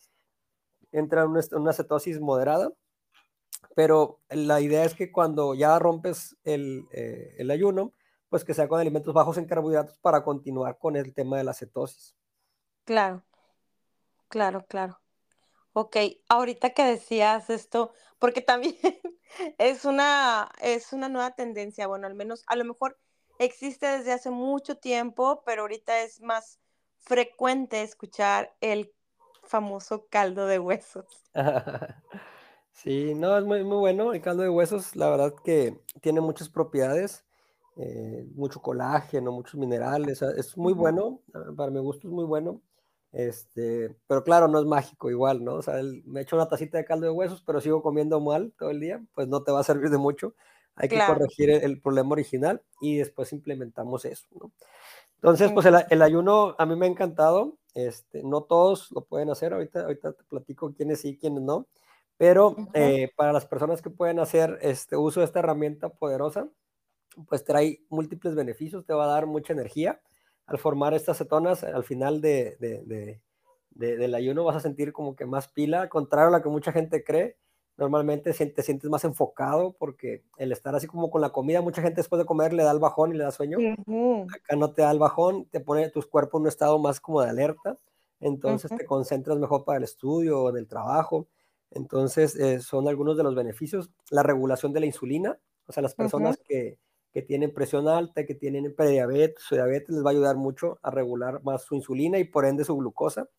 entran en una, cetosis moderada, pero la idea es que cuando ya rompes el, eh, el ayuno, pues que sea con alimentos bajos en carbohidratos para continuar con el tema de la cetosis. Claro, claro, claro. Ok, ahorita que decías esto, porque también es una, es una nueva tendencia, bueno, al menos, a lo mejor existe desde hace mucho tiempo, pero ahorita es más frecuente escuchar el famoso caldo de huesos. Sí, no, es muy, muy bueno el caldo de huesos, la verdad que tiene muchas propiedades, eh, mucho colágeno, muchos minerales, es muy bueno, para mi gusto es muy bueno. Este, pero claro, no es mágico igual, ¿no? O sea, me echo una tacita de caldo de huesos, pero sigo comiendo mal todo el día, pues no te va a servir de mucho. Hay que corregir el, problema original y después implementamos eso, ¿no? Entonces, pues el, ayuno a mí me ha encantado. Este, no todos lo pueden hacer, ahorita, ahorita te platico quiénes sí, quiénes no, pero eh, para las personas que pueden hacer este uso de esta herramienta poderosa, pues trae múltiples beneficios, te va a dar mucha energía, al formar estas cetonas, al final de, del ayuno vas a sentir como que más pila, contrario a lo que mucha gente cree, normalmente te sientes más enfocado porque el estar así como con la comida, mucha gente después de comer le da el bajón y le da sueño, acá no te da el bajón, te pone tus cuerpos en un estado más como de alerta, entonces te concentras mejor para el estudio o en el trabajo, entonces eh, son algunos de los beneficios, la regulación de la insulina, o sea, las personas que que tienen presión alta, que tienen prediabetes o diabetes, les va a ayudar mucho a regular más su insulina y por ende su glucosa.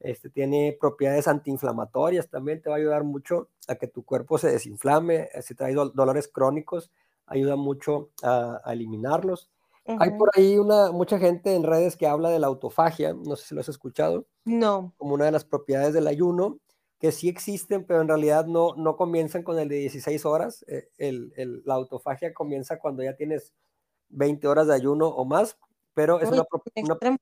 Este, tiene propiedades antiinflamatorias también, te va a ayudar mucho a que tu cuerpo se desinflame, eh, si trae dolores crónicos, ayuda mucho a, eliminarlos. Hay por ahí una, mucha gente en redes que habla de la autofagia, no sé si lo has escuchado. No. Como una de las propiedades del ayuno, que sí existen, pero en realidad no, no comienzan con el de 16 horas. Eh, el, el, la autofagia comienza cuando ya tienes 20 horas de ayuno o más, pero es una, una...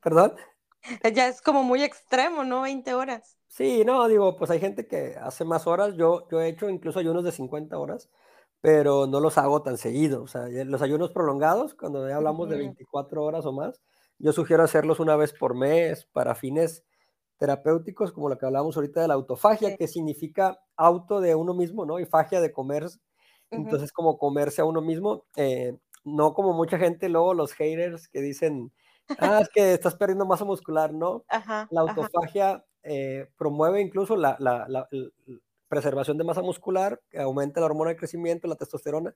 ¿Perdón? Ya es como muy extremo, ¿no? 20 horas. Sí, no, digo, pues hay gente que hace más horas. Yo, yo he hecho incluso ayunos de 50 horas, pero no los hago tan seguido. O sea, los ayunos prolongados, cuando ya hablamos de 24 horas o más, yo sugiero hacerlos una vez por mes para fines terapéuticos, como lo que hablábamos ahorita de la autofagia, que significa auto de uno mismo, ¿no? Y fagia de comer. Entonces, como comerse a uno mismo, eh, no como mucha gente, luego los haters que dicen, ah, es que estás perdiendo masa muscular, ¿no? la autofagia eh, promueve incluso la, la, preservación de masa muscular, aumenta la hormona de crecimiento, la testosterona,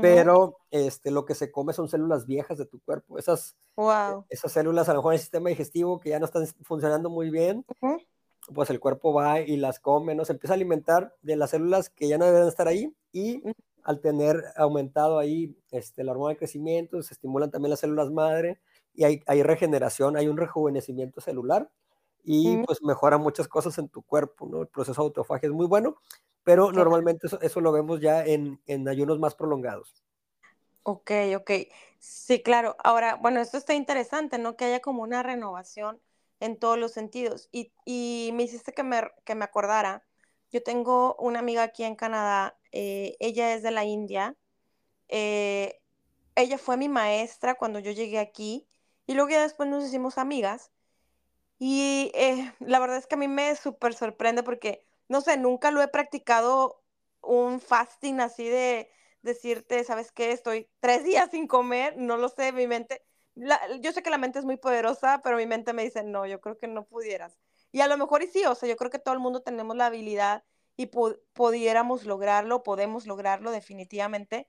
pero este, lo que se come son células viejas de tu cuerpo. Esas, esas células, a lo mejor en el sistema digestivo que ya no están funcionando muy bien, pues el cuerpo va y las come, ¿no? Se empieza a alimentar de las células que ya no deben estar ahí y al tener aumentado ahí este, la hormona de crecimiento, se estimulan también las células madre y hay, hay regeneración, hay un rejuvenecimiento celular y pues mejora muchas cosas en tu cuerpo, ¿no? El proceso de autofagia es muy bueno, pero normalmente eso, eso, lo vemos ya en, en ayunos más prolongados. Ok, ok. Sí, claro. Ahora, bueno, esto está interesante, ¿no? Que haya como una renovación en todos los sentidos. Y, y me hiciste que me, que me acordara. Yo tengo una amiga aquí en Canadá, eh, ella es de la India. Eh, ella fue mi maestra cuando yo llegué aquí y luego ya después nos hicimos amigas y eh, la verdad es que a mí me súper sorprende porque, no sé, nunca lo he practicado un fasting así de decirte, ¿sabes qué? Estoy tres días sin comer, no lo sé, mi mente, yo sé que la mente es muy poderosa, pero mi mente me dice, no, yo creo que no pudieras. Y a lo mejor y sí, o sea, yo creo que todo el mundo tenemos la habilidad y pudiéramos lograrlo, podemos lograrlo definitivamente,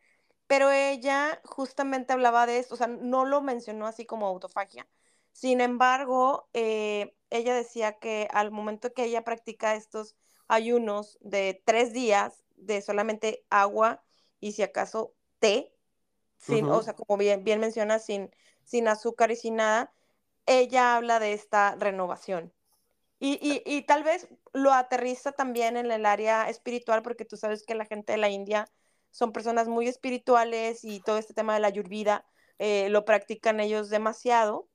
pero ella justamente hablaba de esto, o sea, no lo mencionó así como autofagia, sin embargo, eh, ella decía que al momento que ella practica estos ayunos de tres días de solamente agua y si acaso té, sin, o sea, como bien, bien menciona, sin, sin azúcar y sin nada, ella habla de esta renovación. Y, y, y, tal vez lo aterriza también en el área espiritual, porque tú sabes que la gente de la India son personas muy espirituales y todo este tema de la ayurveda eh, lo practican ellos demasiado.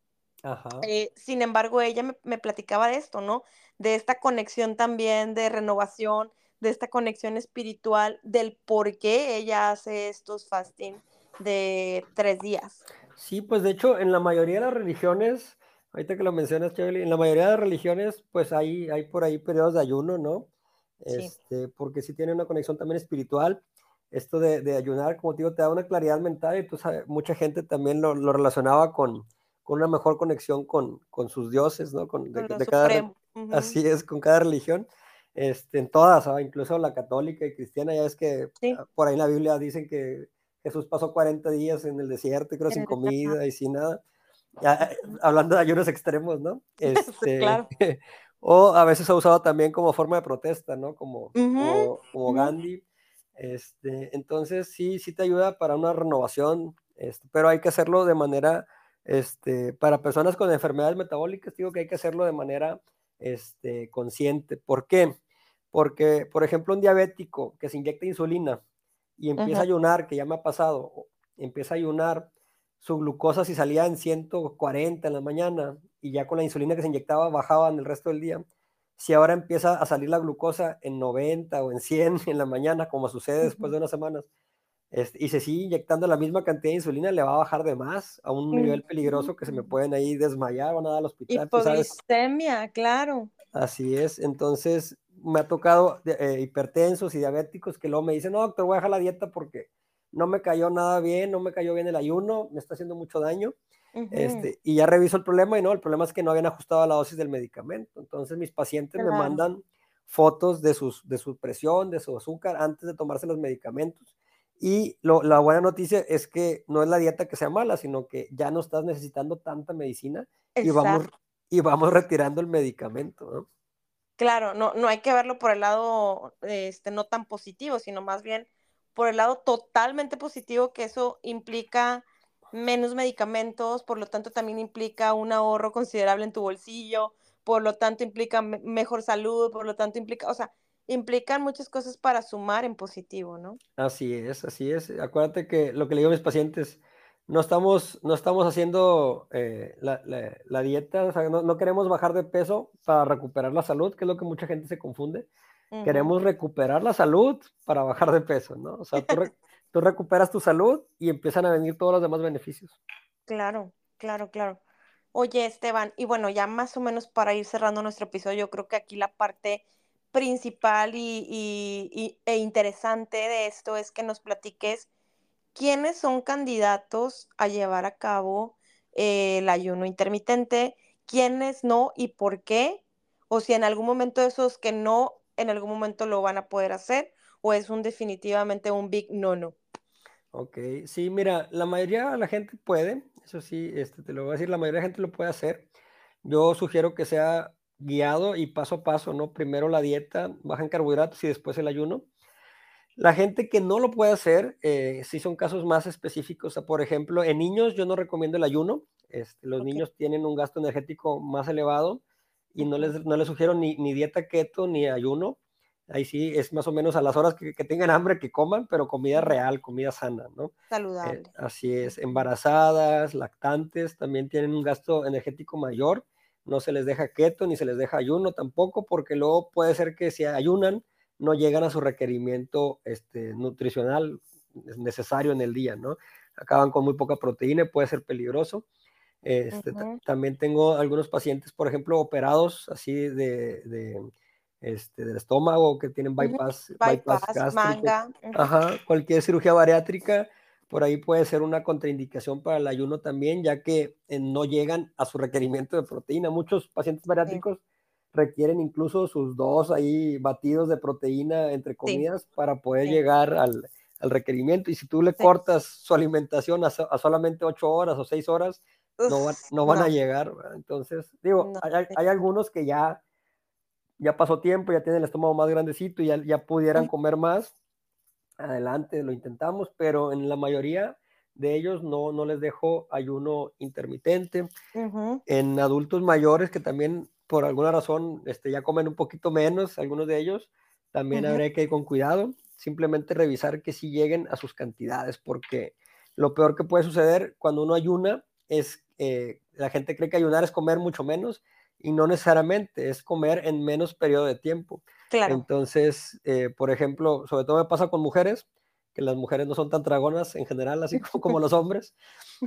Eh, sin embargo, ella me, platicaba de esto, ¿no? De esta conexión también de renovación, de esta conexión espiritual, del por qué ella hace estos fasting de tres días. Sí, pues de hecho, en la mayoría de las religiones, ahorita que lo mencionas, Chabeli, en la mayoría de las religiones, pues hay, hay por ahí periodos de ayuno, ¿no? Este, Porque sí tiene una conexión también espiritual. Esto de, ayunar, como te digo, te da una claridad mental y pues mucha gente también lo relacionaba con, con una mejor conexión con, con sus dioses, ¿no? Con, de, cada, Así es, con cada religión, este, en todas, incluso la católica y cristiana, ya es que ah, por ahí en la Biblia dicen que Jesús pasó 40 días en el desierto, creo, sin comida y sin nada. Ya, eh, hablando de ayunos extremos, ¿no? Este, claro. o a veces ha usado también como forma de protesta, ¿no? Como, como, Gandhi. Este, entonces sí, sí te ayuda para una renovación, este, pero hay que hacerlo de manera este, para personas con enfermedades metabólicas, digo que hay que hacerlo de manera este, consciente. ¿Por qué? Porque, por ejemplo, un diabético que se inyecta insulina y empieza a ayunar, que ya me ha pasado, empieza a ayunar, su glucosa si salía en 140 en la mañana y ya con la insulina que se inyectaba bajaba en el resto del día. Si ahora empieza a salir la glucosa en 90 o en 100 en la mañana, como sucede después de unas semanas, este, y se sigue inyectando la misma cantidad de insulina, le va a bajar de más a un nivel peligroso que se me pueden ahí desmayar, van a dar al hospital. Hipoglicemia, claro. Así es, entonces me ha tocado eh, hipertensos y diabéticos que luego me dicen, no, doctor, voy a dejar la dieta porque no me cayó nada bien, no me cayó bien el ayuno, me está haciendo mucho daño. este, y ya reviso el problema y no, el problema es que no habían ajustado la dosis del medicamento. Entonces mis pacientes me mandan fotos de, sus, de su presión, de su azúcar antes de tomarse los medicamentos y la buena noticia es que no es la dieta que sea mala, sino que ya no estás necesitando tanta medicina y vamos, y vamos retirando el medicamento, ¿no? Claro, no, no hay que verlo por el lado este, no tan positivo, sino más bien por el lado totalmente positivo, que eso implica menos medicamentos, por lo tanto también implica un ahorro considerable en tu bolsillo, por lo tanto implica mejor salud, por lo tanto implica, o sea, implican muchas cosas para sumar en positivo, ¿no? Así es, así es. Acuérdate que lo que le digo a mis pacientes, no estamos, no estamos haciendo eh, la, dieta, o sea, no, queremos bajar de peso para recuperar la salud, que es lo que mucha gente se confunde. Queremos recuperar la salud para bajar de peso, ¿no? O sea, tú, tú recuperas tu salud y empiezan a venir todos los demás beneficios. Claro, claro, claro. Oye, Esteban, y bueno, ya más o menos para ir cerrando nuestro episodio, yo creo que aquí la parte principal y, e interesante de esto es que nos platiques quiénes son candidatos a llevar a cabo eh, el ayuno intermitente, quiénes no y por qué, o si en algún momento esos que no en algún momento lo van a poder hacer o es un definitivamente un big no-no? Ok, sí, mira, la mayoría de la gente puede, eso sí, este, te lo voy a decir, la mayoría de la gente lo puede hacer. Yo sugiero que sea guiado y paso a paso, ¿no? Primero la dieta, baja en carbohidratos y después el ayuno. La gente que no lo puede hacer, eh, sí son casos más específicos. por ejemplo, en niños yo no recomiendo el ayuno. Este, los niños tienen un gasto energético más elevado y no les, no les sugiero ni, ni dieta keto ni ayuno Ahí sí es más o menos a las horas que, tengan hambre que coman, pero comida real, comida sana, ¿no? Eh, Saludable. así es. Embarazadas, lactantes, también tienen un gasto energético mayor. No se les deja keto ni se les deja ayuno tampoco, porque luego puede ser que si ayunan, no llegan a su requerimiento este, nutricional necesario en el día, ¿no? Acaban con muy poca proteína puede ser peligroso. Este, También tengo algunos pacientes, por ejemplo, operados así de este, del estómago, que tienen bypass, bypass, Manga. Ajá, cualquier cirugía bariátrica, por ahí puede ser una contraindicación para el ayuno también, ya que eh, no llegan a su requerimiento de proteína. Muchos pacientes bariátricos requieren incluso sus dos ahí batidos de proteína entre comidas para poder llegar al, al, requerimiento. Y si tú le cortas su alimentación a, solamente ocho horas o seis horas, no, no, van a llegar. Entonces, digo, hay, hay, algunos que ya ya pasó tiempo, ya tienen el estómago más grandecito y ya, ya pudieran comer más, adelante, lo intentamos, pero en la mayoría de ellos no, no les dejo ayuno intermitente. En adultos mayores que también por alguna razón este, ya comen un poquito menos, algunos de ellos, también habría que ir con cuidado, simplemente revisar que sí lleguen a sus cantidades, porque lo peor que puede suceder cuando uno ayuna es, eh, la gente cree que ayunar es comer mucho menos y no necesariamente es comer en menos periodo de tiempo. Claro. Entonces, eh, por ejemplo, sobre todo me pasa con mujeres, que las mujeres no son tan dragonas en general, así como, como los hombres.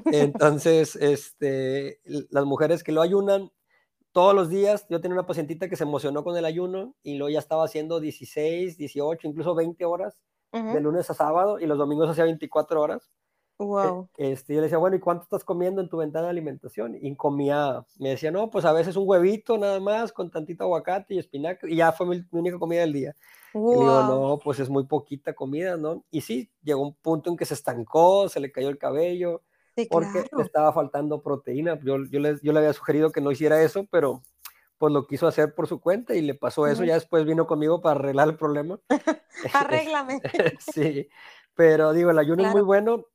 Entonces, este, las mujeres que lo ayunan todos los días, yo tenía una pacientita que se emocionó con el ayuno y lo ya estaba haciendo 16, 18, incluso 20 horas de lunes a sábado y los domingos hacía 24 horas. Wow. E, este, yo le decía, bueno, ¿y cuánto estás comiendo en tu ventana de alimentación? Y comía, me decía, no, pues a veces un huevito nada más con tantito aguacate y espinaca, y ya fue mi, única comida del día. Y le digo, no, pues es muy poquita comida, ¿no? Y sí, llegó un punto en que se estancó, se le cayó el cabello, porque le estaba faltando proteína. Yo, yo, le, yo le había sugerido que no hiciera eso, pero pues lo quiso hacer por su cuenta y le pasó eso. Ya después vino conmigo para arreglar el problema. Arréglame. sí, pero digo, el ayuno es muy bueno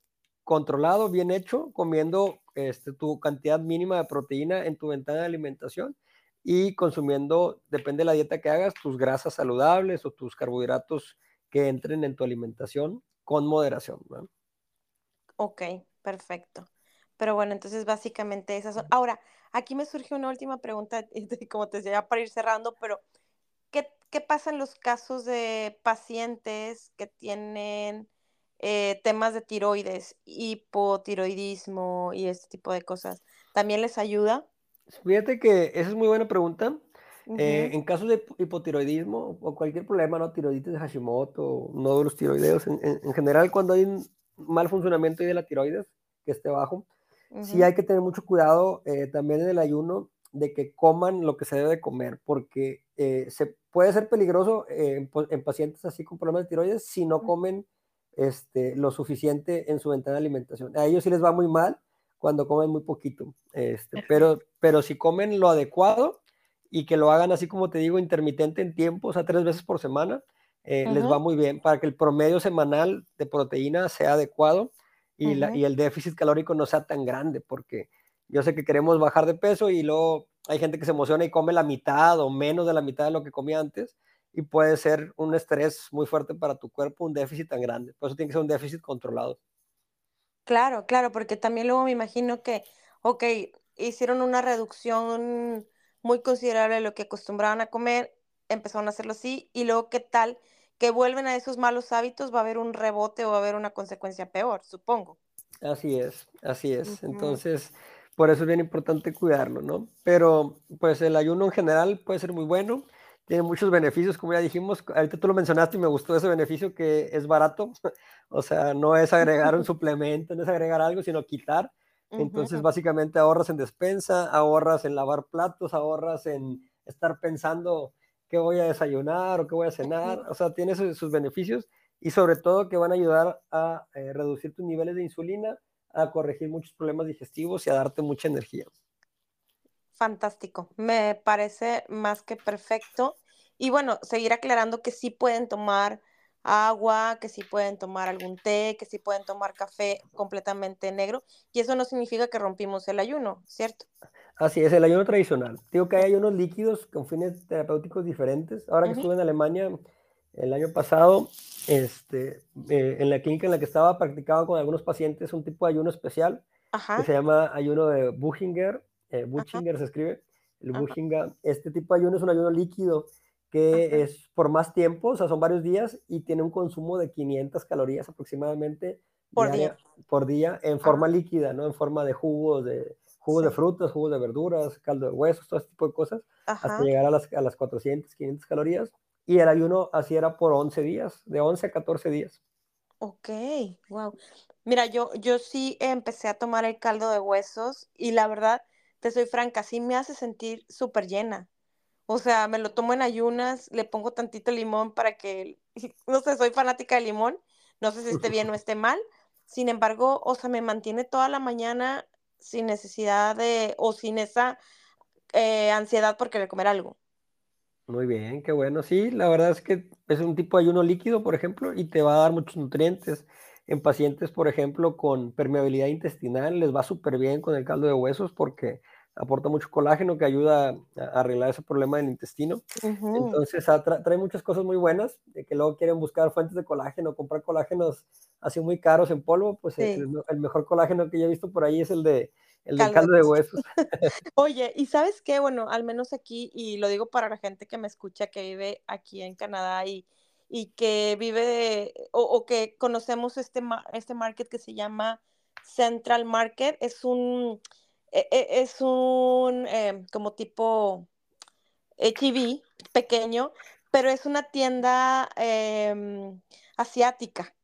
controlado, bien hecho, comiendo este, tu cantidad mínima de proteína en tu ventana de alimentación y consumiendo, depende de la dieta que hagas, tus grasas saludables o tus carbohidratos que entren en tu alimentación con moderación. Ok, perfecto. Pero bueno, entonces básicamente esas son. Ahora, aquí me surge una última pregunta, como te decía, para ir cerrando, pero ¿qué, qué pasa en los casos de pacientes que tienen eh, temas de tiroides, hipotiroidismo y este tipo de cosas, ¿también les ayuda? Fíjate que esa es muy buena pregunta. Eh, en casos de hipotiroidismo o cualquier problema, ¿no? Tiroiditis de Hashimoto, nódulos tiroideos, en, en, general cuando hay un mal funcionamiento de la tiroides, que esté bajo, sí hay que tener mucho cuidado eh, también en el ayuno de que coman lo que se debe de comer, porque se puede ser peligroso en, en, pacientes así con problemas de tiroides si no comen este, lo suficiente en su ventana de alimentación. A ellos sí les va muy mal cuando comen muy poquito, este, pero, pero si comen lo adecuado y que lo hagan así como te digo, intermitente en tiempo, o sea, tres veces por semana, eh, les va muy bien para que el promedio semanal de proteína sea adecuado y, la, y el déficit calórico no sea tan grande, porque yo sé que queremos bajar de peso y luego hay gente que se emociona y come la mitad o menos de la mitad de lo que comía antes y puede ser un estrés muy fuerte para tu cuerpo, un déficit tan grande. Por eso tiene que ser un déficit controlado. Claro, claro, porque también luego me imagino que, ok, hicieron una reducción muy considerable de lo que acostumbraban a comer, empezaron a hacerlo así, y luego qué tal que vuelven a esos malos hábitos, va a haber un rebote o va a haber una consecuencia peor, supongo. Así es, así es. Entonces, por eso es bien importante cuidarlo, ¿no? Pero pues el ayuno en general puede ser muy bueno tiene muchos beneficios, como ya dijimos. Ahorita tú lo mencionaste y me gustó ese beneficio que es barato. o sea, no es agregar un suplemento, no es agregar algo, sino quitar. Entonces, básicamente ahorras en despensa, ahorras en lavar platos, ahorras en estar pensando qué voy a desayunar o qué voy a cenar, o sea, tiene sus, beneficios y sobre todo que van a ayudar a eh, reducir tus niveles de insulina, a corregir muchos problemas digestivos y a darte mucha energía. Fantástico, me parece más que perfecto. Y bueno, seguir aclarando que sí pueden tomar agua, que sí pueden tomar algún té, que sí pueden tomar café completamente negro. Y eso no significa que rompimos el ayuno, ¿cierto? Así es, el ayuno tradicional. Digo que hay ayunos líquidos con fines terapéuticos diferentes. Ahora que estuve en Alemania el año pasado, este, eh, en la clínica en la que estaba, practicaba con algunos pacientes un tipo de ayuno especial que se llama ayuno de Buchinger. Eh, Buchinger se escribe. El Buchinger, este tipo de ayuno es un ayuno líquido que es por más tiempo, o sea, son varios días y tiene un consumo de 500 calorías aproximadamente por día, por día en forma líquida, ¿no? En forma de jugos, de jugos de frutas, jugos de verduras, caldo de huesos, todo ese tipo de cosas, hasta llegar a las, a las 400, 500 calorías. Y el ayuno así era por 11 días, de 11 a 14 días. Ok, wow. Mira, yo, yo sí empecé a tomar el caldo de huesos y la verdad, te soy franca, sí me hace sentir súper llena. O sea, me lo tomo en ayunas, le pongo tantito limón para que, no sé, soy fanática de limón, no sé si esté bien o esté mal. Sin embargo, o sea, me mantiene toda la mañana sin necesidad de, o sin esa eh, ansiedad por querer comer algo. Muy bien, qué bueno. Sí, la verdad es que es un tipo de ayuno líquido, por ejemplo, y te va a dar muchos nutrientes. En pacientes, por ejemplo, con permeabilidad intestinal, les va súper bien con el caldo de huesos porque aporta mucho colágeno que ayuda a arreglar ese problema del intestino. Entonces trae muchas cosas muy buenas, de que luego quieren buscar fuentes de colágeno, comprar colágenos así muy caros en polvo, pues el, mejor colágeno que yo he visto por ahí es el de el caldo, caldo de huesos. Oye, y sabes qué, bueno, al menos aquí, y lo digo para la gente que me escucha, que vive aquí en Canadá y, y que vive, o, o, que conocemos este, este market que se llama Central Market, es un es un em, como tipo HIV pequeño, pero es una tienda em, asiática.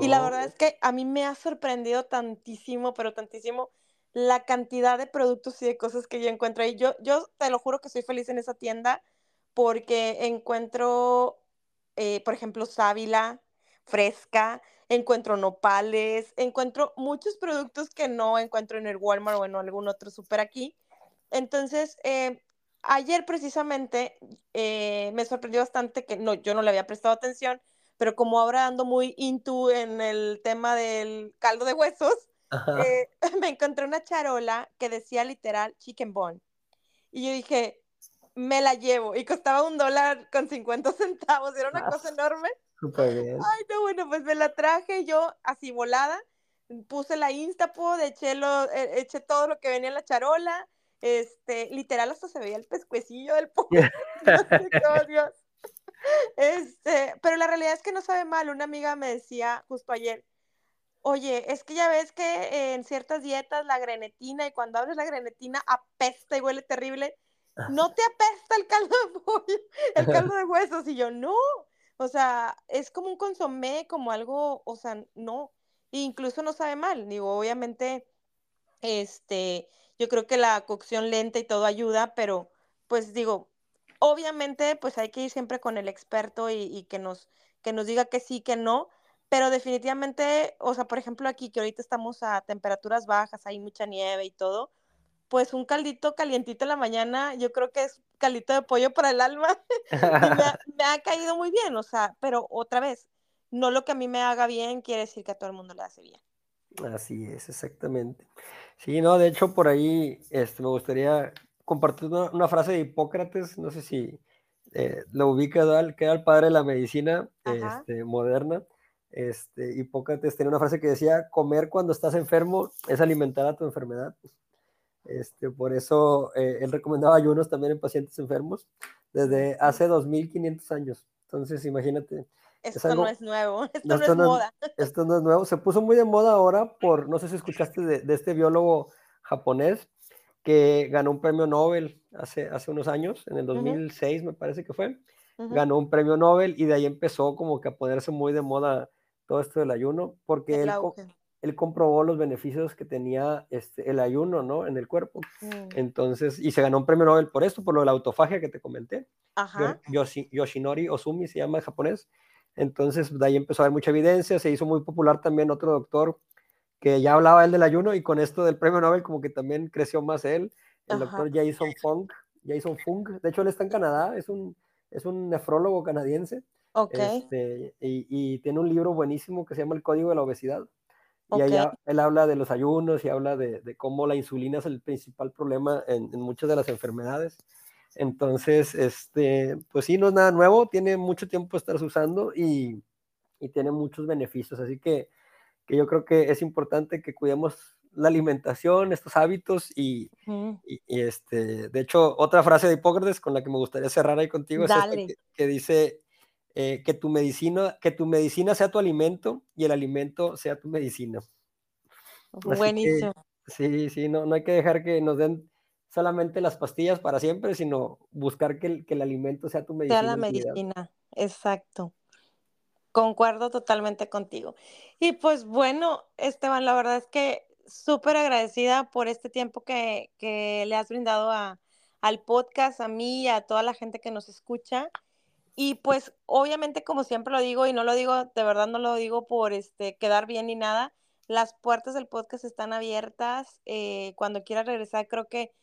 Y la verdad oh. es que a mí me ha sorprendido tantísimo, pero tantísimo, la cantidad de productos y de cosas que yo encuentro ahí. Yo, yo te lo juro que soy feliz en esa tienda porque encuentro, eh, por ejemplo, sábila fresca, encuentro nopales, encuentro muchos productos que no encuentro en el Walmart o en algún otro super aquí. Entonces, eh, ayer precisamente eh, me sorprendió bastante que no, yo no le había prestado atención, pero como ahora ando muy into en el tema del caldo de huesos, eh, me encontré una charola que decía literal chicken bone. Y yo dije, me la llevo. Y costaba un dólar con 50 centavos. Era una cosa enorme. Ay, no, bueno, pues me la traje yo así volada. Puse la Instapod, eché, lo, e, eché todo lo que venía en la charola. Este, literal, hasta se veía el pescuecillo del pollo. Este, pero la realidad es que no sabe mal. Una amiga me decía justo ayer, oye, es que ya ves que en ciertas dietas la grenetina y cuando abres la grenetina apesta y huele terrible. No te apesta el caldo de pollo, el caldo de huesos. Y yo, no, o sea, es como un consomé, como algo, o sea, no, incluso no sabe mal, digo, obviamente, este, yo creo que la cocción lenta y todo ayuda, pero pues digo, obviamente, pues hay que ir siempre con el experto y, que nos, que nos diga que sí, que no, pero definitivamente, o sea, por ejemplo, aquí que ahorita estamos a temperaturas bajas, hay mucha nieve y todo, pues un caldito calientito en la mañana, yo creo que es caldito de pollo para el alma y me ha, caído muy bien, o sea, pero otra vez, no lo que a mí me haga bien quiere decir que a todo el mundo le hace bien. Así es, exactamente. Sí, no, de hecho por ahí este, me gustaría compartir una, frase de Hipócrates, no sé si eh, lo ubica, que era el padre de la medicina este, moderna. Este, Hipócrates tenía una frase que decía, comer cuando estás enfermo es alimentar a tu enfermedad. Este, por eso eh, él recomendaba ayunos también en pacientes enfermos desde hace 2500 años. Entonces, imagínate. Esto no es nuevo, esto no, es moda. esto no es nuevo. Se puso muy de moda ahora por, no sé si escuchaste de, este biólogo japonés que ganó un premio Nobel hace, hace unos años, en el 2006 me parece que fue. Ganó un premio Nobel y de ahí empezó como que a ponerse muy de moda todo esto del ayuno, porque él, él comprobó los beneficios que tenía este, el ayuno, ¿no? En el cuerpo. Mm. Entonces, y se ganó un premio Nobel por esto, por lo de la autofagia que te comenté. Ajá. Yoshinori Ozumi se llama en japonés. Entonces, de ahí empezó a haber mucha evidencia, se hizo muy popular también otro doctor que ya hablaba él del ayuno y con esto del premio Nobel como que también creció más él, el doctor Jason Fung, Jason Fung, de hecho él está en Canadá, es un, es un nefrólogo canadiense. Ok. Este, y, tiene un libro buenísimo que se llama El Código de la Obesidad. Y allá él habla de los ayunos y habla de, de, cómo la insulina es el principal problema en, en, muchas de las enfermedades. Entonces, este, pues sí, no es nada nuevo, tiene mucho tiempo estarse usando y, y tiene muchos beneficios. Así que, que, yo creo que es importante que cuidemos la alimentación, estos hábitos y, y, este, de hecho, otra frase de Hipócrates con la que me gustaría cerrar ahí contigo es esta que, dice eh, que, tu medicina, que tu medicina sea tu alimento y el alimento sea tu medicina. Buenísimo. sí, sí, no, no hay que dejar que nos den solamente las pastillas para siempre, sino buscar que el, que el alimento sea tu medicina. Sea la medicina, exacto. Concuerdo totalmente contigo. Y pues bueno, Esteban, la verdad es que súper agradecida por este tiempo que, que le has brindado a, al podcast, a mí y a toda la gente que nos escucha. Y pues obviamente, como siempre lo digo, y no lo digo, de verdad no lo digo por este, quedar bien ni nada, las puertas del podcast están abiertas. Eh, cuando quieras regresar, creo que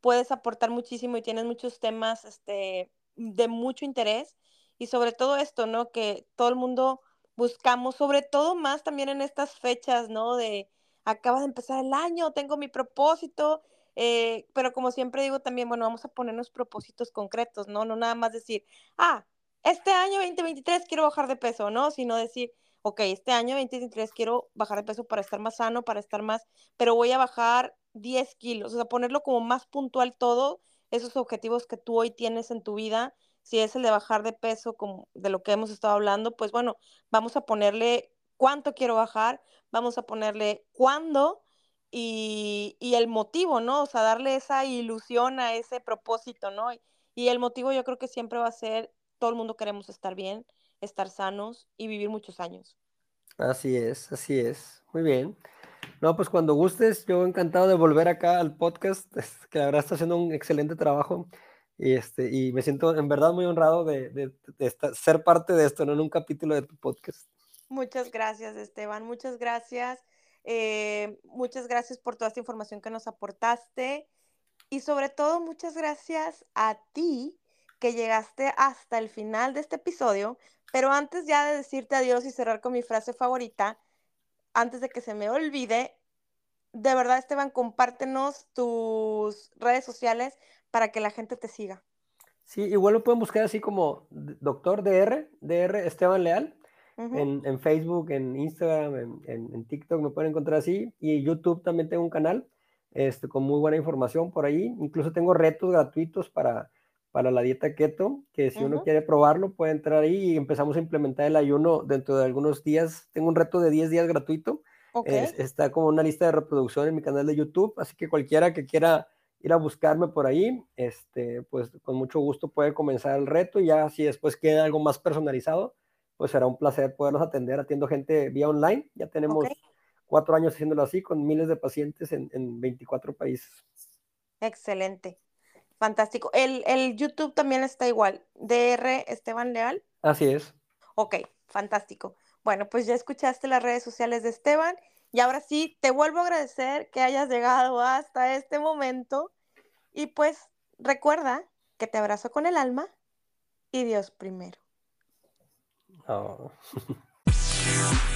puedes aportar muchísimo y tienes muchos temas este, de mucho interés y sobre todo esto, ¿no? Que todo el mundo buscamos, sobre todo más también en estas fechas, ¿no? De acaba de empezar el año, tengo mi propósito, eh, pero como siempre digo también, bueno, vamos a ponernos propósitos concretos, ¿no? No nada más decir, ah, este año 2023 quiero bajar de peso, ¿no? Sino decir, ok, este año 2023 quiero bajar de peso para estar más sano, para estar más, pero voy a bajar 10 kilos, o sea, ponerlo como más puntual todo, esos objetivos que tú hoy tienes en tu vida, si es el de bajar de peso, como de lo que hemos estado hablando, pues bueno, vamos a ponerle cuánto quiero bajar, vamos a ponerle cuándo y, y el motivo, ¿no? O sea, darle esa ilusión a ese propósito, ¿no? Y, y el motivo yo creo que siempre va a ser, todo el mundo queremos estar bien, estar sanos y vivir muchos años. Así es, así es. Muy bien. No, pues cuando gustes, yo encantado de volver acá al podcast, que la verdad está haciendo un excelente trabajo y, este, y me siento en verdad muy honrado de, de, ser parte de esto, ¿no? en un capítulo de tu podcast. Muchas gracias, Esteban, muchas gracias. Eh, muchas gracias por toda esta información que nos aportaste y sobre todo muchas gracias a ti que llegaste hasta el final de este episodio. Pero antes ya de decirte adiós y cerrar con mi frase favorita, antes de que se me olvide, de verdad, Esteban, compártenos tus redes sociales para que la gente te siga. Sí, igual lo pueden buscar así como Doctor DR, DR Esteban Leal, en, Facebook, en Instagram, en, en, TikTok me pueden encontrar así. Y YouTube también tengo un canal este, con muy buena información por ahí. Incluso tengo retos gratuitos para, para la dieta keto, que si uno quiere probarlo puede entrar ahí y empezamos a implementar el ayuno dentro de algunos días. Tengo un reto de 10 días gratuito. está como una lista de reproducción en mi canal de YouTube, así que cualquiera que quiera ir a buscarme por ahí, este, pues con mucho gusto puede comenzar el reto y ya si después queda algo más personalizado, pues será un placer poderlos atender. Atiendo gente vía online, ya tenemos cuatro años haciéndolo así con miles de pacientes en, en 24 países. Excelente. Fantástico. El, el YouTube también está igual. DR Esteban Leal. Así es. Ok, fantástico. Bueno, pues ya escuchaste las redes sociales de Esteban y ahora sí, te vuelvo a agradecer que hayas llegado hasta este momento y pues recuerda que te abrazo con el alma y Dios primero. Oh.